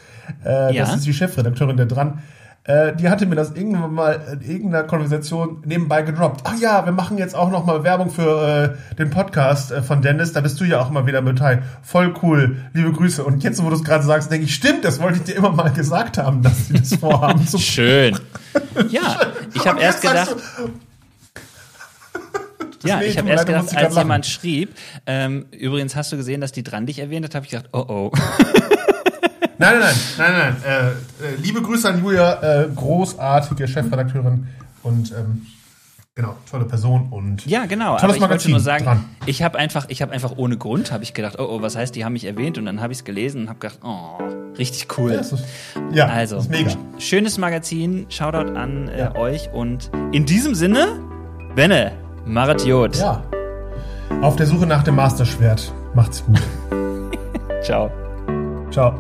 Äh, Ja. Das ist die Chefredakteurin der dran. Äh, die hatte mir das irgendwann mal in irgendeiner Konversation nebenbei gedroppt. Ach ja, wir machen jetzt auch noch mal Werbung für äh, den Podcast äh, von Dennis. Da bist du ja auch mal wieder mit teil. Voll cool. Liebe Grüße. Und jetzt, wo du es gerade sagst, denke ich, stimmt, das wollte ich dir immer mal gesagt haben, dass sie das vorhaben. Schön. Ja, ich habe erst gedacht, du, ja, nee, ich habe erst gedacht, als lachen. jemand schrieb, ähm, übrigens hast du gesehen, dass die dran dich erwähnt hat, habe ich gedacht, oh oh. Nein, nein, nein, nein, nein. Äh, äh, liebe Grüße an Julia, äh, großartige Chefredakteurin und ähm, genau, tolle Person und Ja, genau. Tolles aber ich wollte Magazin, nur sagen, dran. ich habe einfach, ich habe einfach ohne Grund, habe ich gedacht, oh oh, was heißt, die haben mich erwähnt und dann habe ich es gelesen und habe gedacht, oh, richtig cool. Ja, ist, ja, Also, ist mega. schönes Magazin, Shoutout an äh, euch und in diesem Sinne, Benne, Maratiot. Ja. Auf der Suche nach dem Masterschwert. Macht's gut. Ciao. Ciao.